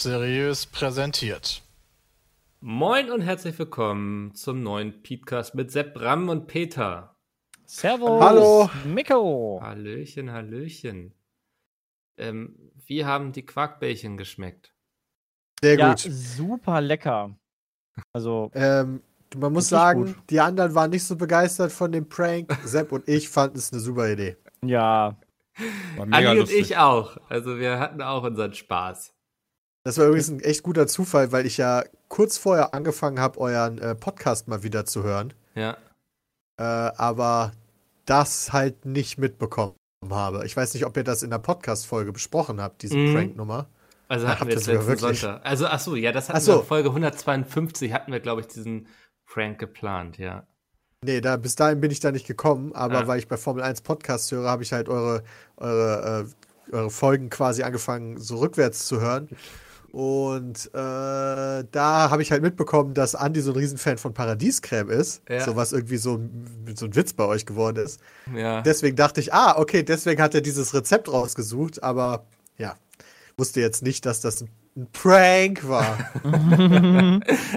Seriös präsentiert. Moin und herzlich willkommen zum neuen Podcast mit Sepp Bram und Peter. Servus. Hallo. Mikko. Hallöchen, Hallöchen. Ähm, wie haben die Quarkbällchen geschmeckt? Sehr Ja, gut. super lecker. Also, Ähm, man muss sagen, gut. die anderen waren nicht so begeistert von dem Prank. Sepp und ich fanden es eine super Idee. ja, Andi und ich auch. Also wir hatten auch unseren Spaß. Das war übrigens ein echt guter Zufall, weil ich ja kurz vorher angefangen habe, euren äh, Podcast mal wieder zu hören. Ja. Äh, aber das halt nicht mitbekommen habe. Ich weiß nicht, ob ihr das in der Podcast-Folge besprochen habt, diese Mhm. Prank-Nummer. Also hatten habt wir sogar letzten wirklich? Sonntag. Also ach so, ja, das hatten so. wir in Folge 152 hatten wir, glaube ich, diesen Prank geplant, ja. Nee, da, bis dahin bin ich da nicht gekommen, aber Ah. weil ich bei Formel 1 Podcast höre, habe ich halt eure, eure, äh, eure Folgen quasi angefangen, so rückwärts zu hören. Und äh, da habe ich halt mitbekommen, dass Andi so ein Riesenfan von Paradiescreme ist. Ja. So was irgendwie so, ein- so ein Witz bei euch geworden ist. Ja. Deswegen dachte ich, ah, okay, deswegen hat er dieses Rezept rausgesucht, aber ja, wusste jetzt nicht, dass das ein Prank war.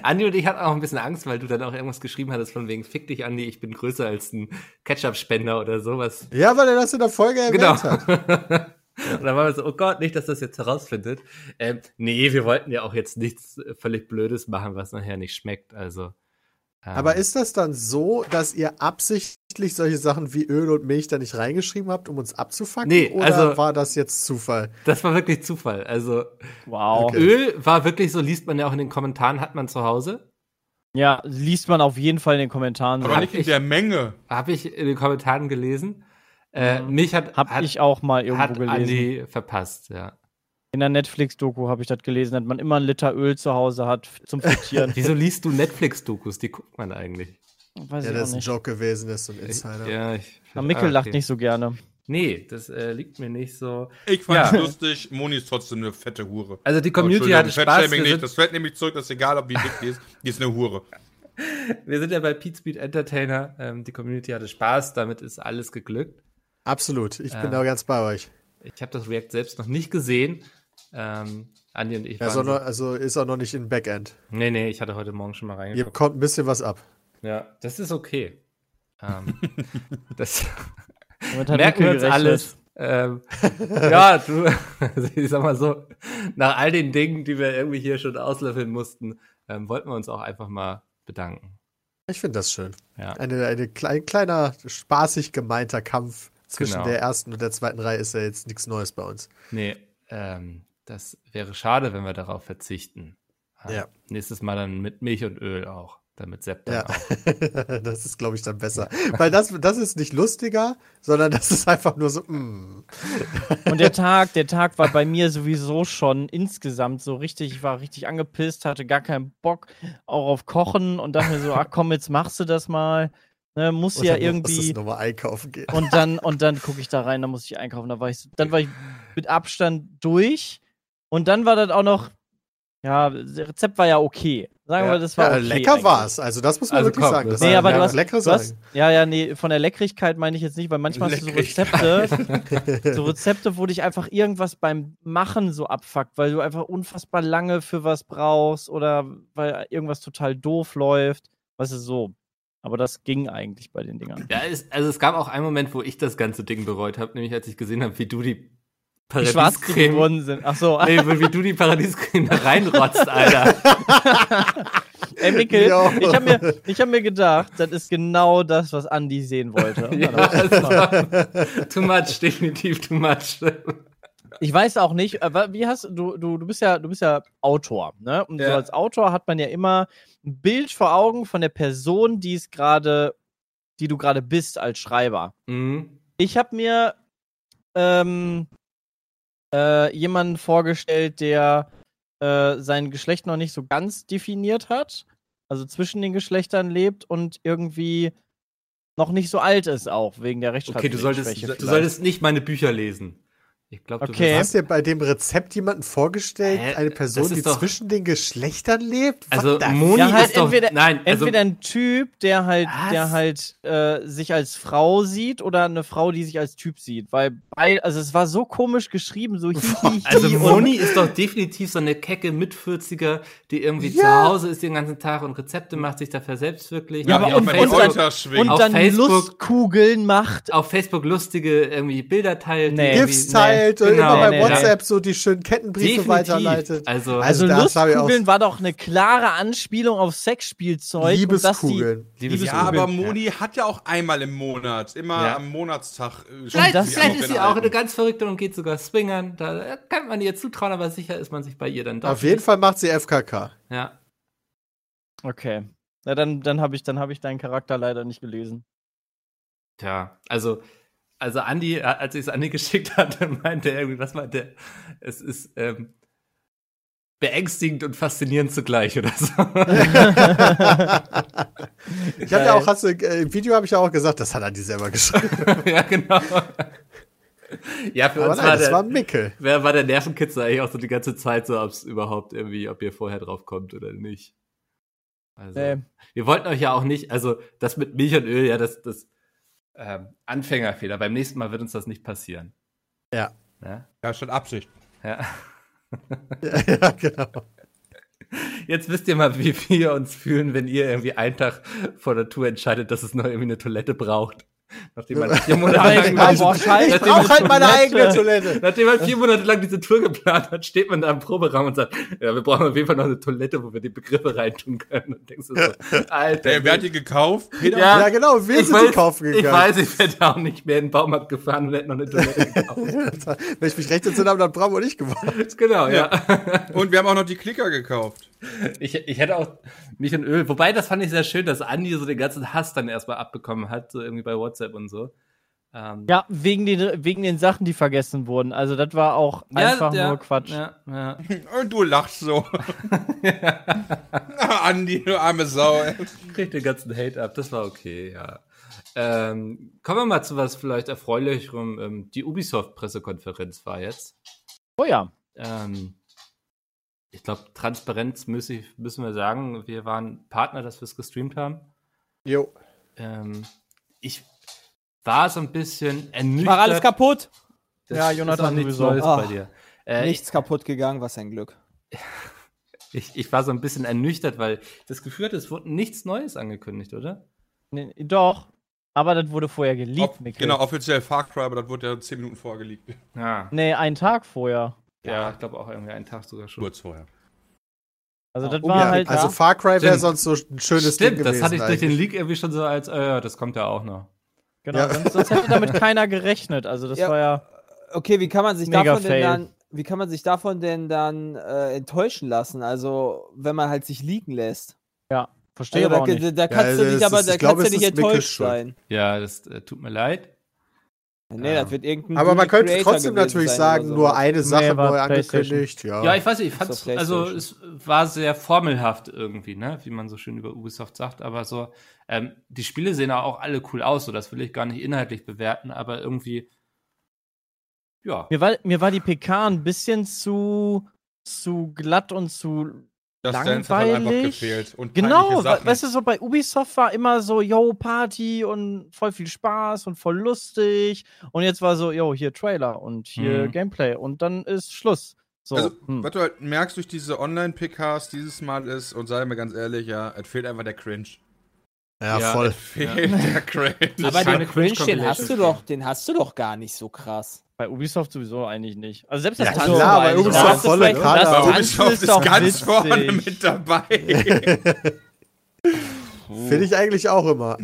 Andi und ich hatten auch ein bisschen Angst, weil du dann auch irgendwas geschrieben hattest von wegen Fick dich, Andi, ich bin größer als ein Ketchup-Spender oder sowas. ja, weil er das in der Folge erwähnt Genau. hat. Und dann waren wir so, oh Gott, nicht, dass das jetzt herausfindet. Ähm, nee, wir wollten ja auch jetzt nichts äh, völlig Blödes machen, was nachher nicht schmeckt. Also. ähm, Aber ist das dann so, dass ihr absichtlich solche Sachen wie Öl und Milch da nicht reingeschrieben habt, um uns abzufacken? Nee, oder also- war das jetzt Zufall? Das war wirklich Zufall. Also, wow. Okay. Öl war wirklich so, liest man ja auch in den Kommentaren, hat man zu Hause. Ja, liest man auf jeden Fall in den Kommentaren. Aber Hab nicht in ich- der Menge. Habe ich in den Kommentaren gelesen. Äh, mich hat, Hab hat, ich auch mal irgendwo hat gelesen. Andi verpasst, ja. In der Netflix-Doku habe ich das gelesen, dass man immer einen Liter Öl zu Hause hat zum Frittieren. Wieso liest du Netflix-Dokus? Die guckt man eigentlich. Weiß Ja, ich das ist ein. Joke gewesen, das ist so ein Insider. Ja, ich. Aber Mikkel ah, lacht okay. nicht so gerne. Nee, das äh, liegt mir nicht so. Ich fand's Ja. lustig. Moni ist trotzdem eine fette Hure. Also die Oh, Community Entschuldigung, hatte Spaß. Nicht. sind, Das fällt nämlich zurück, das ist egal, ob die dick die ist. Die ist eine Hure. wir sind ja bei Pete Speed Entertainer. Ähm, die Community hatte Spaß, damit ist alles geglückt. Absolut, ich bin Ja. da ganz bei euch. Ich habe das React selbst noch nicht gesehen. Ähm, Andi und ich Ja, waren so noch, also ist auch noch nicht im Backend. Nee, nee, ich hatte heute Morgen schon mal Ihr reingeguckt. kommt ein bisschen was ab. Ja, das ist okay. Ähm, das merken wir uns alles. Ähm, ja, du, also ich sag mal so, nach all den Dingen, die wir irgendwie hier schon auslöffeln mussten, ähm, wollten wir uns auch einfach mal bedanken. Ich finde das schön. Ja. Eine, eine klein, kleiner, spaßig gemeinter Kampf zwischen Genau. der ersten und der zweiten Reihe ist ja jetzt nichts Neues bei uns. Nee, ähm, das wäre schade, wenn wir darauf verzichten. Ähm, Ja. Nächstes Mal dann mit Milch und Öl auch, damit Sepp dann Ja, auch. das ist, glaube ich, dann besser. Weil das, das ist nicht lustiger, sondern das ist einfach nur so, mm. Und der Tag, der Tag war bei mir sowieso schon insgesamt so richtig, ich war richtig angepisst, hatte gar keinen Bock auch auf Kochen und dachte mir so, ach komm, jetzt machst du das mal. Ne, muss Und ja muss irgendwie. nochmal einkaufen gehen. Und dann, und dann gucke ich da rein, dann muss ich einkaufen. Da war ich, dann war ich mit Abstand durch. Und dann war das auch noch, ja, das Rezept war ja okay. Sagen wir, Ja. das war ja, okay lecker war es. Also das muss man Also wirklich komm, sagen. das Nee, war aber ja du hast, leckere du hast, ja, ja, nee, von der Leckrigkeit meine ich jetzt nicht, weil manchmal hast du so Rezepte, so Rezepte, wo dich einfach irgendwas beim Machen so abfuckt, weil du einfach unfassbar lange für was brauchst oder weil irgendwas total doof läuft. Was ist so? Aber das ging eigentlich bei den Dingern. Ja, es, also es gab auch einen Moment, wo ich das ganze Ding bereut habe, nämlich als ich gesehen habe, wie du die Die schwarz Paradiescreme, geworden sind. Ach so. nee, wie du die Paradiescreme da reinrotzt, Alter. Ey, Mikkel, Jo. ich habe mir, ich hab mir gedacht, das ist genau das, was Andi sehen wollte. Ja, also, too much, definitiv too much. Ich weiß auch nicht, äh, wie hast du, du, du bist ja, du bist ja Autor, ne? Und so Ja. als Autor hat man ja immer ein Bild vor Augen von der Person, die es gerade, die du gerade bist als Schreiber. Mhm. Ich habe mir ähm, äh, jemanden vorgestellt, der äh, sein Geschlecht noch nicht so ganz definiert hat, also zwischen den Geschlechtern lebt und irgendwie noch nicht so alt ist auch wegen der Okay, Rechtschreibschwäche. du solltest, du solltest nicht meine Bücher lesen. Ich glaube, du Okay. Hast du dir bei dem Rezept jemanden vorgestellt, Hä? eine Person, die doch- zwischen den Geschlechtern lebt? Also Moni Ja, halt ist doch, entweder- nein, also, Entweder ein Typ, der halt, Was? der halt äh, sich als Frau sieht, oder eine Frau, die sich als Typ sieht. Weil, bei, also es war so komisch geschrieben, so hihihi. also und- Moni ist doch definitiv so eine kecke Mit-40er, die irgendwie Ja. zu Hause ist den ganzen Tag und Rezepte macht, sich dafür selbst wirklich. Ja, aber und und, dann- und auf dann Facebook- Lustkugeln macht. auf Facebook lustige irgendwie Bilder teilt. Nee. Gifts teilt und genau. immer bei Nee, nee, WhatsApp so die schönen Kettenbriefe Definitiv. weiterleitet. Also, Also, das hab ich auch- Lustkugeln war doch eine klare Anspielung auf Sexspielzeug. und dass die- Liebeskugeln. Liebes ja, aber Moni hat ja auch einmal im Monat, immer Ja. am Monatstag. äh, Vielleicht, vielleicht ist sie auch eine ganz verrückte und geht sogar swingern. Da kann man ihr zutrauen, aber sicher ist man sich bei ihr dann doch. Auf jeden. Fall macht sie FKK. Ja. Okay. Na, dann, dann habe ich, dann hab ich deinen Charakter leider nicht gelesen. Tja, also, also Andi, äh, als ich es Andi geschickt hatte, meinte er irgendwie, was meinte er? Es ist ähm, beängstigend und faszinierend zugleich oder so. Ich habe ja auch, hast du, äh, im Video habe ich ja auch gesagt, das hat Andi selber geschrieben. ja, genau. Ja, für Aber uns nein, war das der, war Mickel. wer war der Nervenkitzel eigentlich auch so die ganze Zeit so, ob es überhaupt irgendwie, ob ihr vorher drauf kommt oder nicht. Also, Nee. wir wollten euch ja auch nicht, also das mit Milch und Öl, ja, das, das ähm, Anfängerfehler. Beim nächsten Mal wird uns das nicht passieren. Ja. Ja. Ja, statt Absicht. ja. ja, genau. Jetzt wisst ihr mal, wie wir uns fühlen, wenn ihr irgendwie einen Tag vor der Tour entscheidet, dass es noch irgendwie eine Toilette braucht. Nachdem man vier Monate lang, boah, scheiße. Ich brauche halt meine Toilette. eigene Toilette. nachdem man vier Monate lang diese Tour geplant hat, steht man da im Proberaum und sagt, ja, wir brauchen auf jeden Fall noch eine Toilette, wo wir die Begriffe reintun können. Und denkst du so, Alter. Der, wer hat die gekauft? Peter? Ja, Ja, genau, wir ich sind weiß, die kaufen Ich gegangen. weiß, ich wäre da auch nicht mehr in den Baumarkt gefahren und hätte noch eine Toilette gekauft. Wenn ich mich recht entsinne habe, dann Bravo nicht gewonnen. genau, ja. Und wir haben auch noch die Klicker gekauft. Ich, ich hätte auch Milch und Öl. Wobei, das fand ich sehr schön, dass Andi so den ganzen Hass dann erstmal abbekommen hat, so irgendwie bei WhatsApp und so. Ähm, Ja, wegen den, wegen den Sachen, die vergessen wurden. Also, das war auch einfach ja, nur Quatsch. Ja, ja. Und du lachst so. Na, Andi, du arme Sau. ey. Kriegt den ganzen Hate ab, das war okay, ja. Ähm, kommen wir mal zu was vielleicht erfreulicherem. Ähm, die Ubisoft-Pressekonferenz war jetzt. Oh ja. Ähm, ich glaube, transparenzmäßig müssen wir sagen, wir waren Partner, dass wir es gestreamt haben. Jo. Ähm, ich war so ein bisschen ernüchtert. War alles kaputt? Das Ja, Jonathan nichts sowieso. Neues Ah, bei dir. Äh, Nichts kaputt gegangen, was ein Glück. Ich, ich war so ein bisschen ernüchtert, weil das Gefühl hatte, es wurde nichts Neues angekündigt, oder? Nee, doch. Aber das wurde vorher geleakt, Mikkel. genau, offiziell Far Cry, aber das wurde ja zehn Minuten vorher geleakt. Ja. Nee, einen Tag vorher. Ja, ich glaube auch irgendwie einen Tag sogar schon. Kurz vorher. Also, das Oh, war Ja, halt. also Far Cry wäre sonst so ein schönes Stimmt, Ding das gewesen. hatte ich durch den. Leak irgendwie schon so als, äh, ja, das kommt ja auch noch. genau, Ja. sonst, sonst hätte damit keiner gerechnet. Also, das Ja. war ja. Okay, wie kann man sich davon fail. denn dann, wie kann man sich davon denn dann äh, enttäuschen lassen? Also, wenn man halt sich liegen lässt. Ja, verstehe Also, aber da, auch nicht. da, da kannst Ja, du nicht, aber ist- da kannst du nicht enttäuscht sein. Ja, das äh, tut mir leid. Nee, Ja. das wird irgendein Aber man könnte Creator trotzdem natürlich sagen, oder nur eine Sache Nee, war neu angekündigt. Ja. Ja, ich weiß nicht, ich fand's, also es war sehr formelhaft irgendwie, ne, wie man so schön über Ubisoft sagt, aber so, ähm, die Spiele sehen auch alle cool aus, so das will ich gar nicht inhaltlich bewerten, aber irgendwie, ja, Mir war, mir war die PK ein bisschen zu, zu glatt und zu Das Dance hat halt einfach Langweilig. gefehlt. Und Genau, weißt du, so bei Ubisoft war immer so, yo, Party und voll viel Spaß und voll lustig. Und jetzt war so, yo, hier Trailer und hier Mhm. Gameplay und dann ist Schluss. So, Also, hm. was du halt merkst durch diese Online-PKs dieses Mal ist, und sei mir ganz ehrlich, ja, es fehlt einfach der Cringe. ja, Ja, voll. Es fehlt der Cringe. Aber den Cringe, den hast du doch, den hast du doch gar nicht so krass. Bei Ubisoft sowieso eigentlich nicht. Also selbst Ja, das klar, Tanzen bei war eigentlich- Ubisoft das ist volle das Aber Tanzen Ubisoft ist doch ganz witzig. vorne mit dabei. Finde ich eigentlich auch immer.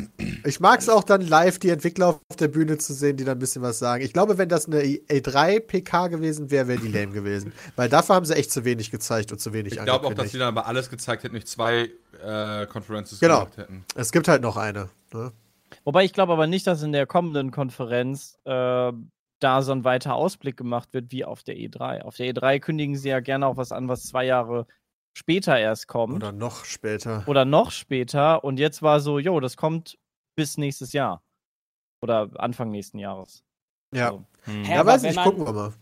Ich mag es auch dann live, die Entwickler auf der Bühne zu sehen, die dann ein bisschen was sagen. Ich glaube, wenn das eine E3-PK gewesen wäre, wäre die lame gewesen. Weil dafür haben sie echt zu wenig gezeigt und zu wenig Ich glaube auch, dass die dann aber alles gezeigt hätten, nicht zwei äh, Conferences Genau. gemacht hätten. Es gibt halt noch eine. Ne? Wobei ich glaube aber nicht, dass in der kommenden Konferenz äh, da so ein weiter Ausblick gemacht wird wie auf der E3. Auf der E3 kündigen sie ja gerne auch was an, was zwei Jahre später erst kommt. Oder noch später. Oder noch später. Und jetzt war so, jo, das kommt bis nächstes Jahr. Oder Anfang nächsten Jahres. Ja. So. hm. Hä? Ja, aber weiß wenn nicht, man- gucken wir mal.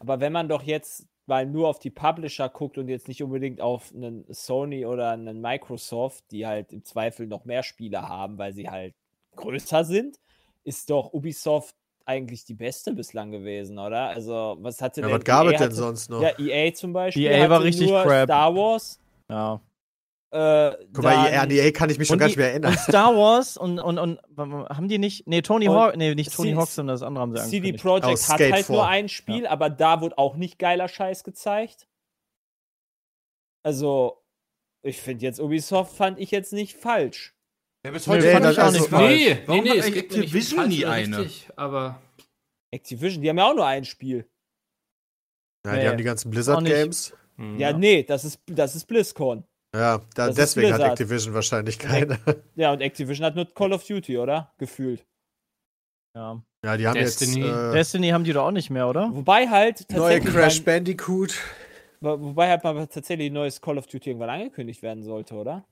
Aber wenn man doch jetzt mal nur auf die Publisher guckt und jetzt nicht unbedingt auf einen Sony oder einen Microsoft, die halt im Zweifel noch mehr Spiele haben, weil sie halt größer sind, ist doch Ubisoft eigentlich die beste bislang gewesen, oder? Also, was hatte Ja, denn was gab es EA denn hatte- sonst noch? Ja, EA zum Beispiel. EA war richtig nur crap. Star Wars. Ja. Guck Äh, mal, dann an EA kann ich mich schon gar nicht mehr erinnern. Und Star Wars und, und, und haben die nicht. Nee, Tony Hawk. Nee, nicht Tony Hawk, sondern das andere haben sie CD. Projekt Aus hat halt nur 4. ein Spiel, aber da wurde auch nicht geiler Scheiß gezeigt. Also, ich finde jetzt Ubisoft fand ich jetzt nicht falsch. Ja, bis Nee, heute nee, fand das ich auch ist nicht so- falsch. Nee, Warum nee, hat mir nicht Activision nie eine? richtig, aber Activision, die haben ja auch nur ein Spiel. Ja, die Nee. haben die ganzen Auch Blizzard nicht. Games. hm, Ja, nee, das ist, das ist BlizzCon. Ja, da, Das ist deswegen hat Blizzard. Activision wahrscheinlich keine. Ja, und Activision hat nur Call of Duty, oder? Gefühlt. Ja. Ja, die haben Destiny. jetzt äh, Destiny haben die doch auch nicht mehr, oder? Wobei halt neue tatsächlich Crash Bandicoot. Wo- Wobei halt mal tatsächlich ein neues Call of Duty irgendwann angekündigt werden sollte, oder?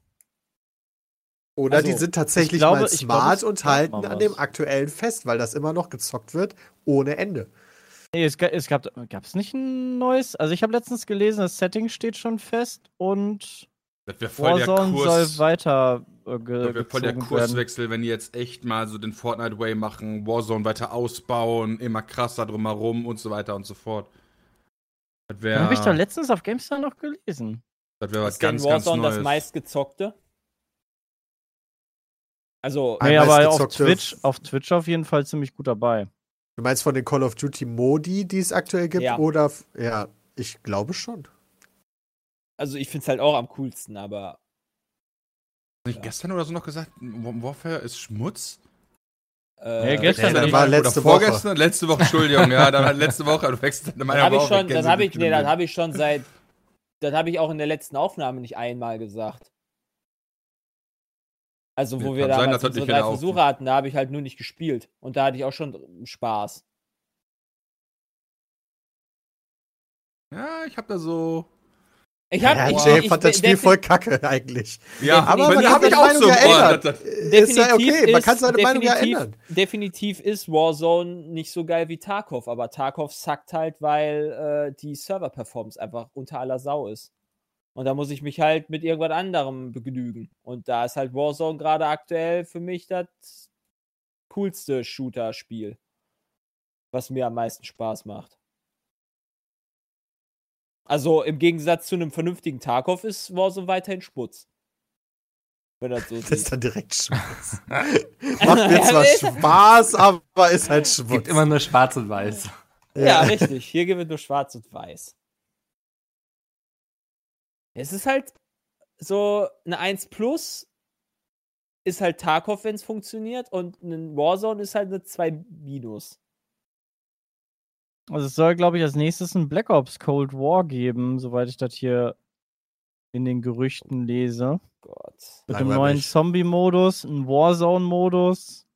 Oder Also, die sind tatsächlich ich glaube- mal smart es und halten an dem aktuellen fest, weil das immer noch gezockt wird ohne Ende. Nee, es, es gab es nicht ein neues. Also ich habe letztens gelesen, das Setting steht schon fest und Das wäre voll der Warzone Kurs. soll weiter äh, ge Das wäre voll der gezogen werden. Kurswechsel, wenn die jetzt echt mal so den Fortnite-Way machen, Warzone weiter ausbauen, immer krasser drumherum und so weiter und so fort. Das wäre Habe ich doch letztens auf GameStar noch gelesen. das wär was Ist denn ganz, ganz Warzone Neues. das meistgezockte? Also, Nee, aber auf Twitch, auf Twitch auf jeden Fall ziemlich gut dabei. Du meinst von den Call of Duty Modi, die es aktuell gibt? Ja. Oder ja, ich glaube schon. also ich finde es halt auch am coolsten, aber Hab ich gestern oder so noch gesagt, Wa- Warfare ist Schmutz? äh, Nee, gestern das nicht. war oder letzte vorgestern? Letzte Woche, Entschuldigung, ja, dann letzte Woche, du Das Meinung habe ich auch schon, das habe ich, nee, das habe ich schon seit, das habe ich auch in der letzten Aufnahme nicht einmal gesagt. Also, wo Nee, wir das unsere nicht drei Versuche hatten, da habe ich halt nur nicht gespielt. Und da hatte ich auch schon Spaß. Ja, ich habe da so. Ich habe ja, ich, Jay ich, fand das ich, Spiel voll kacke eigentlich. Ja, Aber man da kann habe ich seine auch Meinung so ja ändern. das- das- Ist ja okay, man kann seine Meinung ja definitiv, ändern. Definitiv ist Warzone nicht so geil wie Tarkov, aber Tarkov sackt halt, weil äh, die Server-Performance einfach unter aller Sau ist. Und da muss ich mich halt mit irgendwas anderem begnügen. Und da ist halt Warzone gerade aktuell für mich das coolste Shooter-Spiel, was mir am meisten Spaß macht. Also im Gegensatz zu einem vernünftigen Tarkov ist Warzone weiterhin Sputz. Wenn das so Das ist dann direkt Schmutz. Macht mir Ja, zwar Spaß, aber ist halt Schmutz. gibt immer nur schwarz und weiß. Ja, richtig. Hier gewinnt nur schwarz und weiß. Es ist halt so eine 1 Plus ist halt Tarkov, wenn es funktioniert, und ein Warzone ist halt eine 2 Minus. Also es soll, glaube ich, als nächstes ein Black Ops Cold War geben, soweit ich das hier in den Gerüchten lese. Gott. Mit einem neuen Zombie-Modus, einem Warzone-Modus,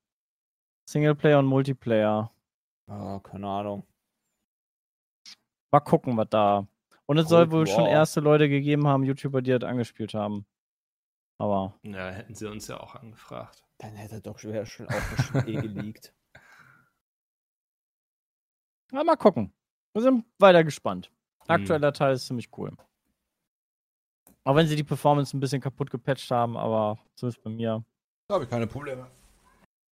Singleplayer und Multiplayer. Oh, keine Ahnung. Mal gucken, was da. Und es soll wohl schon War. erste Leute gegeben haben, YouTuber, die das angespielt haben. Aber Ja, hätten sie uns ja auch angefragt. Dann hätte er doch schon, schon auch bestimmt eh geleakt. ja, mal gucken. Wir sind weiter gespannt. Hm. Aktueller Teil ist ziemlich cool. Auch wenn sie die Performance ein bisschen kaputt gepatcht haben, aber so ist bei mir. Da habe ich keine Probleme.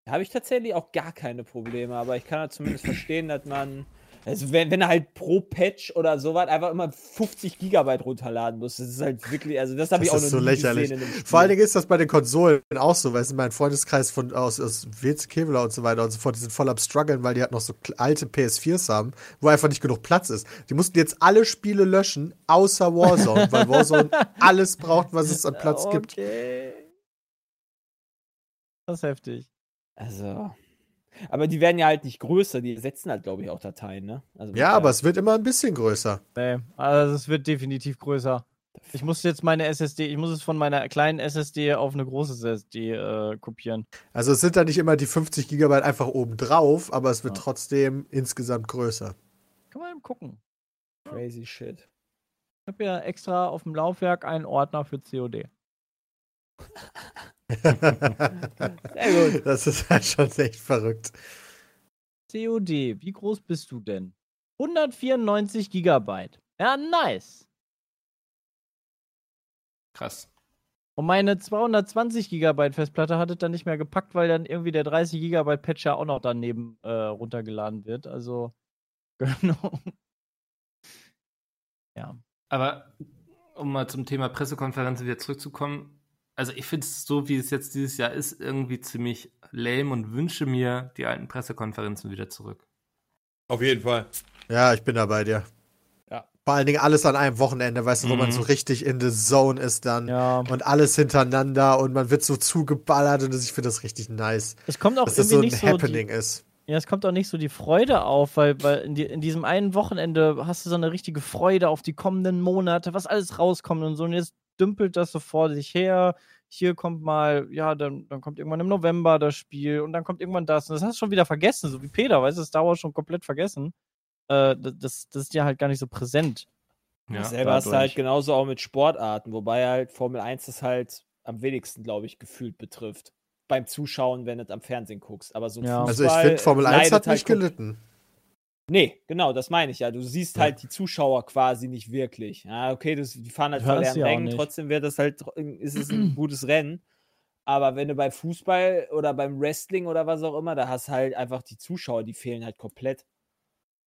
Da habe ich tatsächlich auch gar keine Probleme, aber ich kann ja zumindest verstehen, dass man. Also wenn, wenn er halt pro Patch oder sowas einfach immer 50 Gigabyte runterladen muss, das ist halt wirklich, also das habe ich auch ist noch so nie lächerlich. gesehen in einem Spiel. Vor allen Dingen ist das bei den Konsolen auch so, weil es in meinem Freundeskreis von aus, aus WC Kevlar und so weiter und so fort, die sind voll am struggeln, weil die halt noch so alte PS4s haben, wo einfach nicht genug Platz ist. Die mussten jetzt alle Spiele löschen, außer Warzone, weil Warzone alles braucht, was es an Platz gibt. okay. Das ist heftig. Also. Aber die werden ja halt nicht größer, die ersetzen halt, glaube ich, auch Dateien, ne? Also Ja, aber es wird immer ein bisschen größer. Nee, also es wird definitiv größer. Ich muss jetzt meine SSD, ich muss es von meiner kleinen SSD auf eine große SSD äh, kopieren. Also es sind da nicht immer die 50 Gigabyte einfach oben drauf, aber es wird Ja. trotzdem insgesamt größer. Kann man eben gucken. crazy shit. Ich habe ja extra auf dem Laufwerk einen Ordner für COD. Sehr gut. Das ist halt schon echt verrückt. COD, wie groß bist du denn? 194 Gigabyte. Ja, nice. Krass. Und meine 220 Gigabyte Festplatte hat es dann nicht mehr gepackt, weil dann irgendwie der 30 Gigabyte Patcher auch noch daneben äh, runtergeladen wird. Also, genau. Ja. Aber um mal zum Thema Pressekonferenzen wieder zurückzukommen, also ich finde es so, wie es jetzt dieses Jahr ist, irgendwie ziemlich lame und wünsche mir die alten Pressekonferenzen wieder zurück. Auf jeden Fall. Ja, ich bin da bei dir. Ja. Vor allen Dingen alles an einem Wochenende, weißt du, wo man Mhm. so richtig in the zone ist dann. Ja. Und alles hintereinander und man wird so zugeballert und das, ich finde das richtig nice. Es kommt auch Dass das irgendwie so ein nicht so. Happening Die, ist. ja, es kommt auch nicht so die Freude auf, weil, weil in, die, in diesem einen Wochenende hast du so eine richtige Freude auf die kommenden Monate, was alles rauskommt und so. Und jetzt dümpelt das so vor sich her. Hier kommt mal, ja, dann, dann kommt irgendwann im November das Spiel und dann kommt irgendwann das. Und das hast du schon wieder vergessen, so wie Peter, weißt du, das dauert schon komplett vergessen. Äh, das, das, ist ja halt gar nicht so präsent. Ja. Selber hast du halt genauso auch mit Sportarten, wobei halt Formel 1 das halt am wenigsten, glaube ich, gefühlt betrifft. Beim Zuschauen, wenn du es am Fernsehen guckst. Aber so ein Ja. Also ich Fußball finde, Formel 1 leidet hat halt nicht kom- gelitten. Nee, genau, das meine ich ja. Du siehst Ja. halt die Zuschauer quasi nicht wirklich. Ja, okay, das, die fahren halt sie auch Rängen, nicht. trotzdem wird das halt, ist es ein gutes Rennen. Aber wenn du bei Fußball oder beim Wrestling oder was auch immer, da hast halt einfach die Zuschauer, die fehlen halt komplett.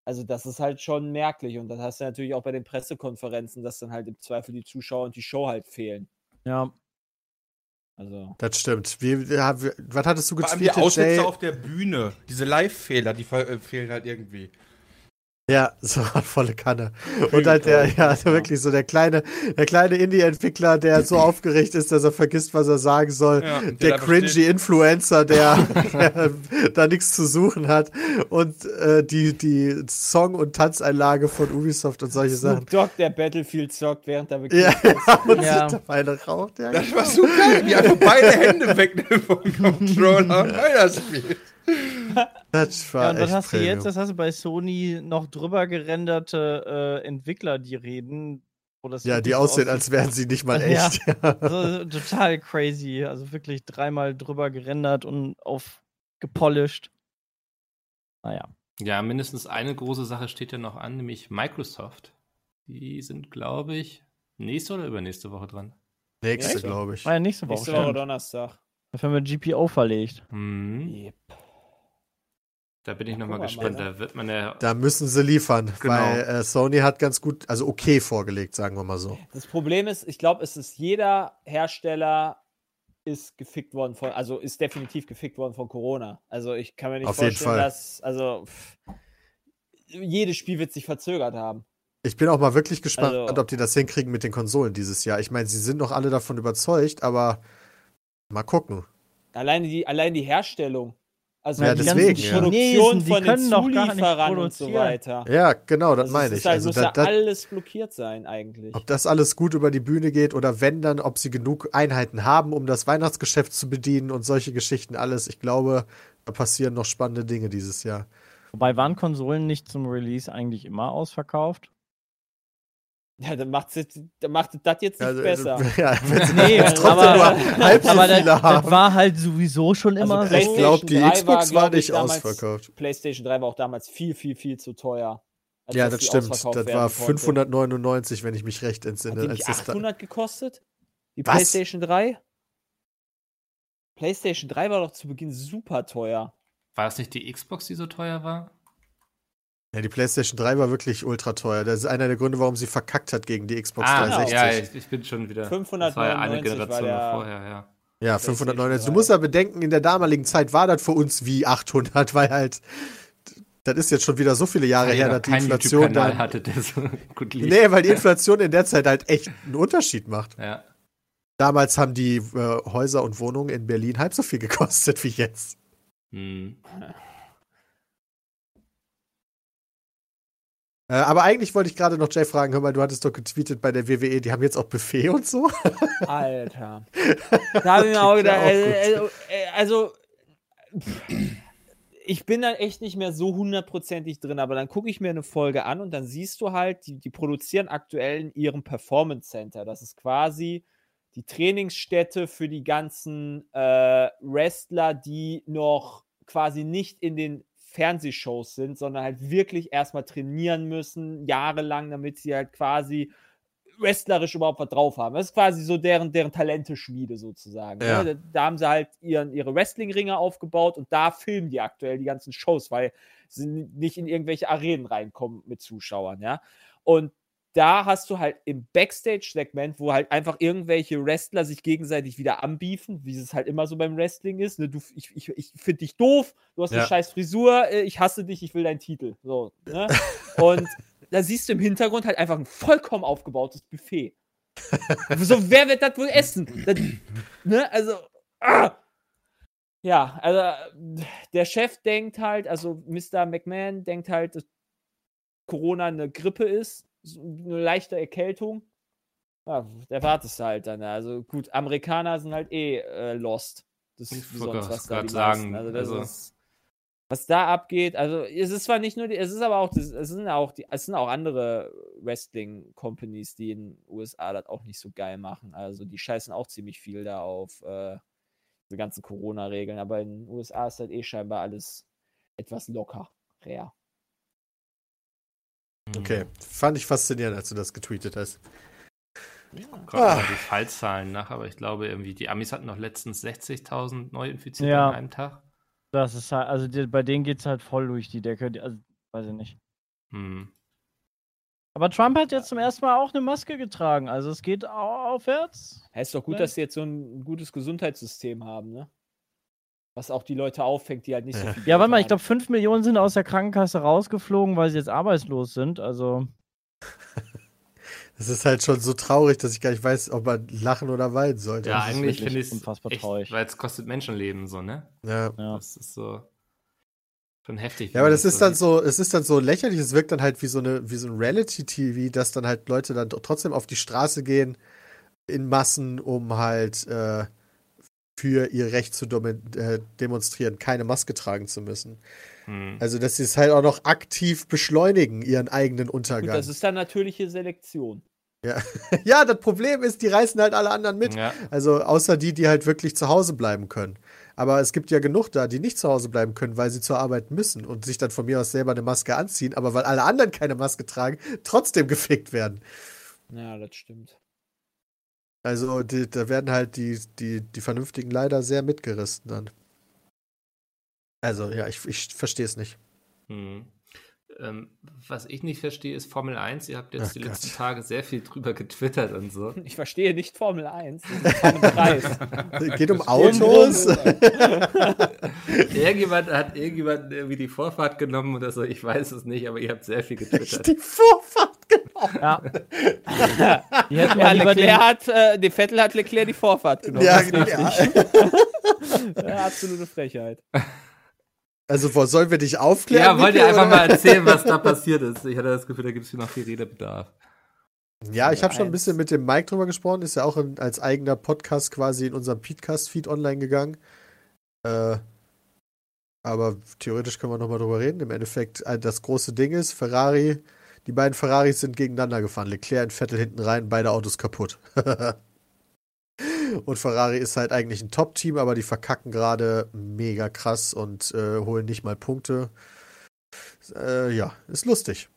Also das ist halt schon merklich. Und das hast du natürlich auch bei den Pressekonferenzen, dass dann halt im Zweifel die Zuschauer und die Show halt fehlen. Ja. Also. Das stimmt. Wie, ja, wie, was hattest du Vor allem die getweetet, Aussätze Jay? auf der Bühne. Diese Live-Fehler, die äh, fehlen halt irgendwie. Ja, so volle Kanne. Und halt der, ja, also wirklich so der kleine, der kleine Indie-Entwickler, der so aufgeregt ist, dass er vergisst, was er sagen soll. Ja, der der cringy steht. Influencer, der, der da nichts zu suchen hat. Und äh, die, die Song- und Tanzeinlage von Ubisoft und solche Sachen. Dogg, der Battlefield zockt, während er Ja, ja, und Ja. dabei raucht. Ja, Das war so geil, wie einfach beide Hände wegnehmen vom Controller einer spielt. Das war Ja, und was echt hast du Premium. jetzt? Das hast du bei Sony noch drüber gerenderte äh, Entwickler, die reden. Wo das Ja, die so aussehen, aussieht. als wären sie nicht mal Ja. echt. Also, total crazy. Also wirklich dreimal drüber gerendert und auf gepolished. Naja. Ja, mindestens eine große Sache steht ja noch an, nämlich Microsoft. Die sind, glaube ich, nächste oder übernächste Woche dran. Nächste, Echt? glaube ich. War ja nächste Woche. Nächste Woche. Donnerstag. Dafür haben wir GPO verlegt. Mhm. Yep. Da bin ich nochmal mal, gespannt. ne? Da wird man ja. Da müssen sie liefern, Genau. weil äh, Sony hat ganz gut, also okay vorgelegt, sagen wir mal so. Das Problem ist, ich glaube, es ist jeder Hersteller ist gefickt worden von, also ist definitiv gefickt worden von Corona. Also ich kann mir nicht Auf vorstellen, dass, also pff, jedes Spiel wird sich verzögert haben. Ich bin auch mal wirklich gespannt, Also- ob die das hinkriegen mit den Konsolen dieses Jahr. Ich meine, sie sind noch alle davon überzeugt, aber mal gucken. Alleine die, allein die Herstellung. Also Ja, die deswegen, ganze ja. Produktion die von den Zulieferern und so weiter. Ja, genau, das Also meine ist ich. Halt, Also, muss da, ja da, alles blockiert sein eigentlich. ob das alles gut über die Bühne geht oder wenn dann, ob sie genug Einheiten haben, um das Weihnachtsgeschäft zu bedienen und solche Geschichten alles. Ich glaube, da passieren noch spannende Dinge dieses Jahr. Wobei waren Konsolen nicht zum Release eigentlich immer ausverkauft? Ja, dann macht es das jetzt nicht Also, besser. Ja, wenn sie Nee, trotzdem aber- nur halb so Aber das, viele das haben. war halt sowieso schon Also immer so. ich glaube, die PlayStation 3 war, Xbox war glaub ich, nicht damals- ausverkauft. PlayStation 3 war auch damals viel, viel, viel zu teuer. Ja, das stimmt. Das war konnte. 599, wenn ich mich recht Hat entsinne. die als nicht das da- 800 gekostet? Die Was? PlayStation 3? PlayStation 3 war doch zu Beginn super teuer. War es nicht die Xbox, die so teuer war? Ja, die PlayStation 3 war wirklich ultra teuer. Das ist einer der Gründe, warum sie verkackt hat gegen die Xbox ah, 360. ja, ich, ich bin schon wieder. Das war ja eine 599 Generation noch vorher, ja. Ja, PlayStation 599. Du 3. musst ja bedenken, in der damaligen Zeit war das für uns wie 800, weil halt, das ist jetzt schon wieder so viele Jahre Weil her, dass die Inflation dann. hatte, der so gut lief. Nee, weil die Inflation in der Zeit halt echt einen Unterschied macht. Ja. Damals haben die äh, Häuser und Wohnungen in Berlin halb so viel gekostet wie jetzt. Hm. Äh, aber eigentlich wollte ich gerade noch Jay fragen, hör mal, du hattest doch getweetet bei der WWE, die haben jetzt auch Buffet und so. Alter. Da habe ich mir auch gedacht, also, also, also ich bin da echt nicht mehr so hundertprozentig drin, aber dann gucke ich mir eine Folge an und dann siehst du halt, die, die produzieren aktuell in ihrem Performance Center. Das ist quasi die Trainingsstätte für die ganzen äh, Wrestler, die noch quasi nicht in den Fernsehshows sind, sondern halt wirklich erstmal trainieren müssen, jahrelang, damit sie halt quasi wrestlerisch überhaupt was drauf haben. Das ist quasi so deren, deren Talenteschmiede sozusagen. Ne? Ja. Da, da haben sie halt ihren, ihre Wrestling-Ringe aufgebaut und da filmen die aktuell die ganzen Shows, weil sie nicht in irgendwelche Arenen reinkommen mit Zuschauern, ja. Und da hast du halt im Backstage-Segment, wo halt einfach irgendwelche Wrestler sich gegenseitig wieder anbiefen, wie es halt immer so beim Wrestling ist. Ne? Du, ich ich, ich finde dich doof, du hast eine Ja. scheiß Frisur, äh, ich hasse dich, ich will deinen Titel. So, ne? Und da siehst du im Hintergrund halt einfach ein vollkommen aufgebautes Buffet. so, wer wird das wohl essen? Das, ne? Also, ah! ja, also der Chef denkt halt, also Mr. McMahon denkt halt, dass Corona eine Grippe ist, eine leichte Erkältung. Ja, da wartest du halt dann. Also gut, Amerikaner sind halt eh äh, lost. Das ist sonst was da sagen. Also also- ist was da abgeht, also es ist zwar nicht nur die, es ist aber auch, das, es sind auch die, es sind auch andere Wrestling-Companies, die in den USA das auch nicht so geil machen. Also die scheißen auch ziemlich viel da auf äh, diese ganzen Corona-Regeln, aber in den USA ist halt eh scheinbar alles etwas locker, rare. Okay, fand ich faszinierend, als du das getweetet hast. Gerade Ah. mal die Fallzahlen nach, aber ich glaube irgendwie, die Amis hatten noch letztens 60.000 Neuinfizierte Ja. an einem Tag. Das ist halt, also die, bei denen geht's halt voll durch die Decke. Die, also, weiß ich nicht. Hm. Aber Trump hat jetzt zum ersten Mal auch eine Maske getragen. Also es geht au- aufwärts. Ja, ist doch gut, Ja. dass sie jetzt so ein gutes Gesundheitssystem haben, ne? Was auch die Leute auffängt, die halt nicht so Ja. viel Ja, warte mal, ich glaube, 5 Millionen sind aus der Krankenkasse rausgeflogen, weil sie jetzt arbeitslos sind. Also, Das ist halt schon so traurig, dass ich gar nicht weiß, ob man lachen oder weinen sollte. Ja, das eigentlich finde ich es unfassbar echt, traurig. weil es kostet Menschenleben so, ne? Ja. ja. Das ist so schon heftig. Ja, aber das ist dann sieht. so, es ist dann so lächerlich, es wirkt dann halt wie so eine, wie so ein Reality-TV, dass dann halt Leute dann trotzdem auf die Straße gehen in Massen, um halt äh, für ihr Recht zu äh, demonstrieren, keine Maske tragen zu müssen. Hm. Also, dass sie es halt auch noch aktiv beschleunigen, ihren eigenen Gut, Untergang. das ist dann natürliche Selektion. ja, das Problem ist, die reißen halt alle anderen mit. Ja, Also außer die, die halt wirklich zu Hause bleiben können. Aber es gibt ja genug da, die nicht zu Hause bleiben können, weil sie zur Arbeit müssen und sich dann von mir aus selber eine Maske anziehen, aber weil alle anderen keine Maske tragen, trotzdem gefickt werden. Ja, das stimmt. Also die, da werden halt die, die, die Vernünftigen leider sehr mitgerissen dann. Also ja, ich, ich verstehe es nicht. Hm. Ähm, was ich nicht verstehe, ist Formel 1. Ihr habt jetzt Ach die Gott. letzten Tage sehr viel drüber getwittert und so. Ich verstehe nicht Formel 1. Das ist kein Preis. Geht um Autos. Irgendjemand hat irgendjemand irgendwie die Vorfahrt genommen oder so. Ich weiß es nicht, aber ihr habt sehr viel getwittert. Die Vorfahrt, genau. ja. Die hätten Ja, mal lieber den, Leclerc hat, äh, der Vettel hat Leclerc die Vorfahrt genommen. Ja, ist ja. Ja, absolute Frechheit. Also wo, sollen wir dich aufklären? Ja, wollt ihr einfach mal erzählen, was da passiert ist? Ich hatte das Gefühl, da gibt es hier noch viel Redebedarf. Ja, ich habe schon ein bisschen mit dem Mike drüber gesprochen, ist ja auch in, als eigener Podcast quasi in unserem Podcast-Feed online gegangen. Äh, aber theoretisch können wir nochmal drüber reden. Im Endeffekt, äh, das große Ding ist, Ferrari, die beiden Ferraris sind gegeneinander gefahren. Leclerc und Vettel hinten rein, beide Autos kaputt. und Ferrari ist halt eigentlich ein Top-Team, aber die verkacken gerade mega krass und äh, holen nicht mal Punkte. Äh, ja, ist lustig.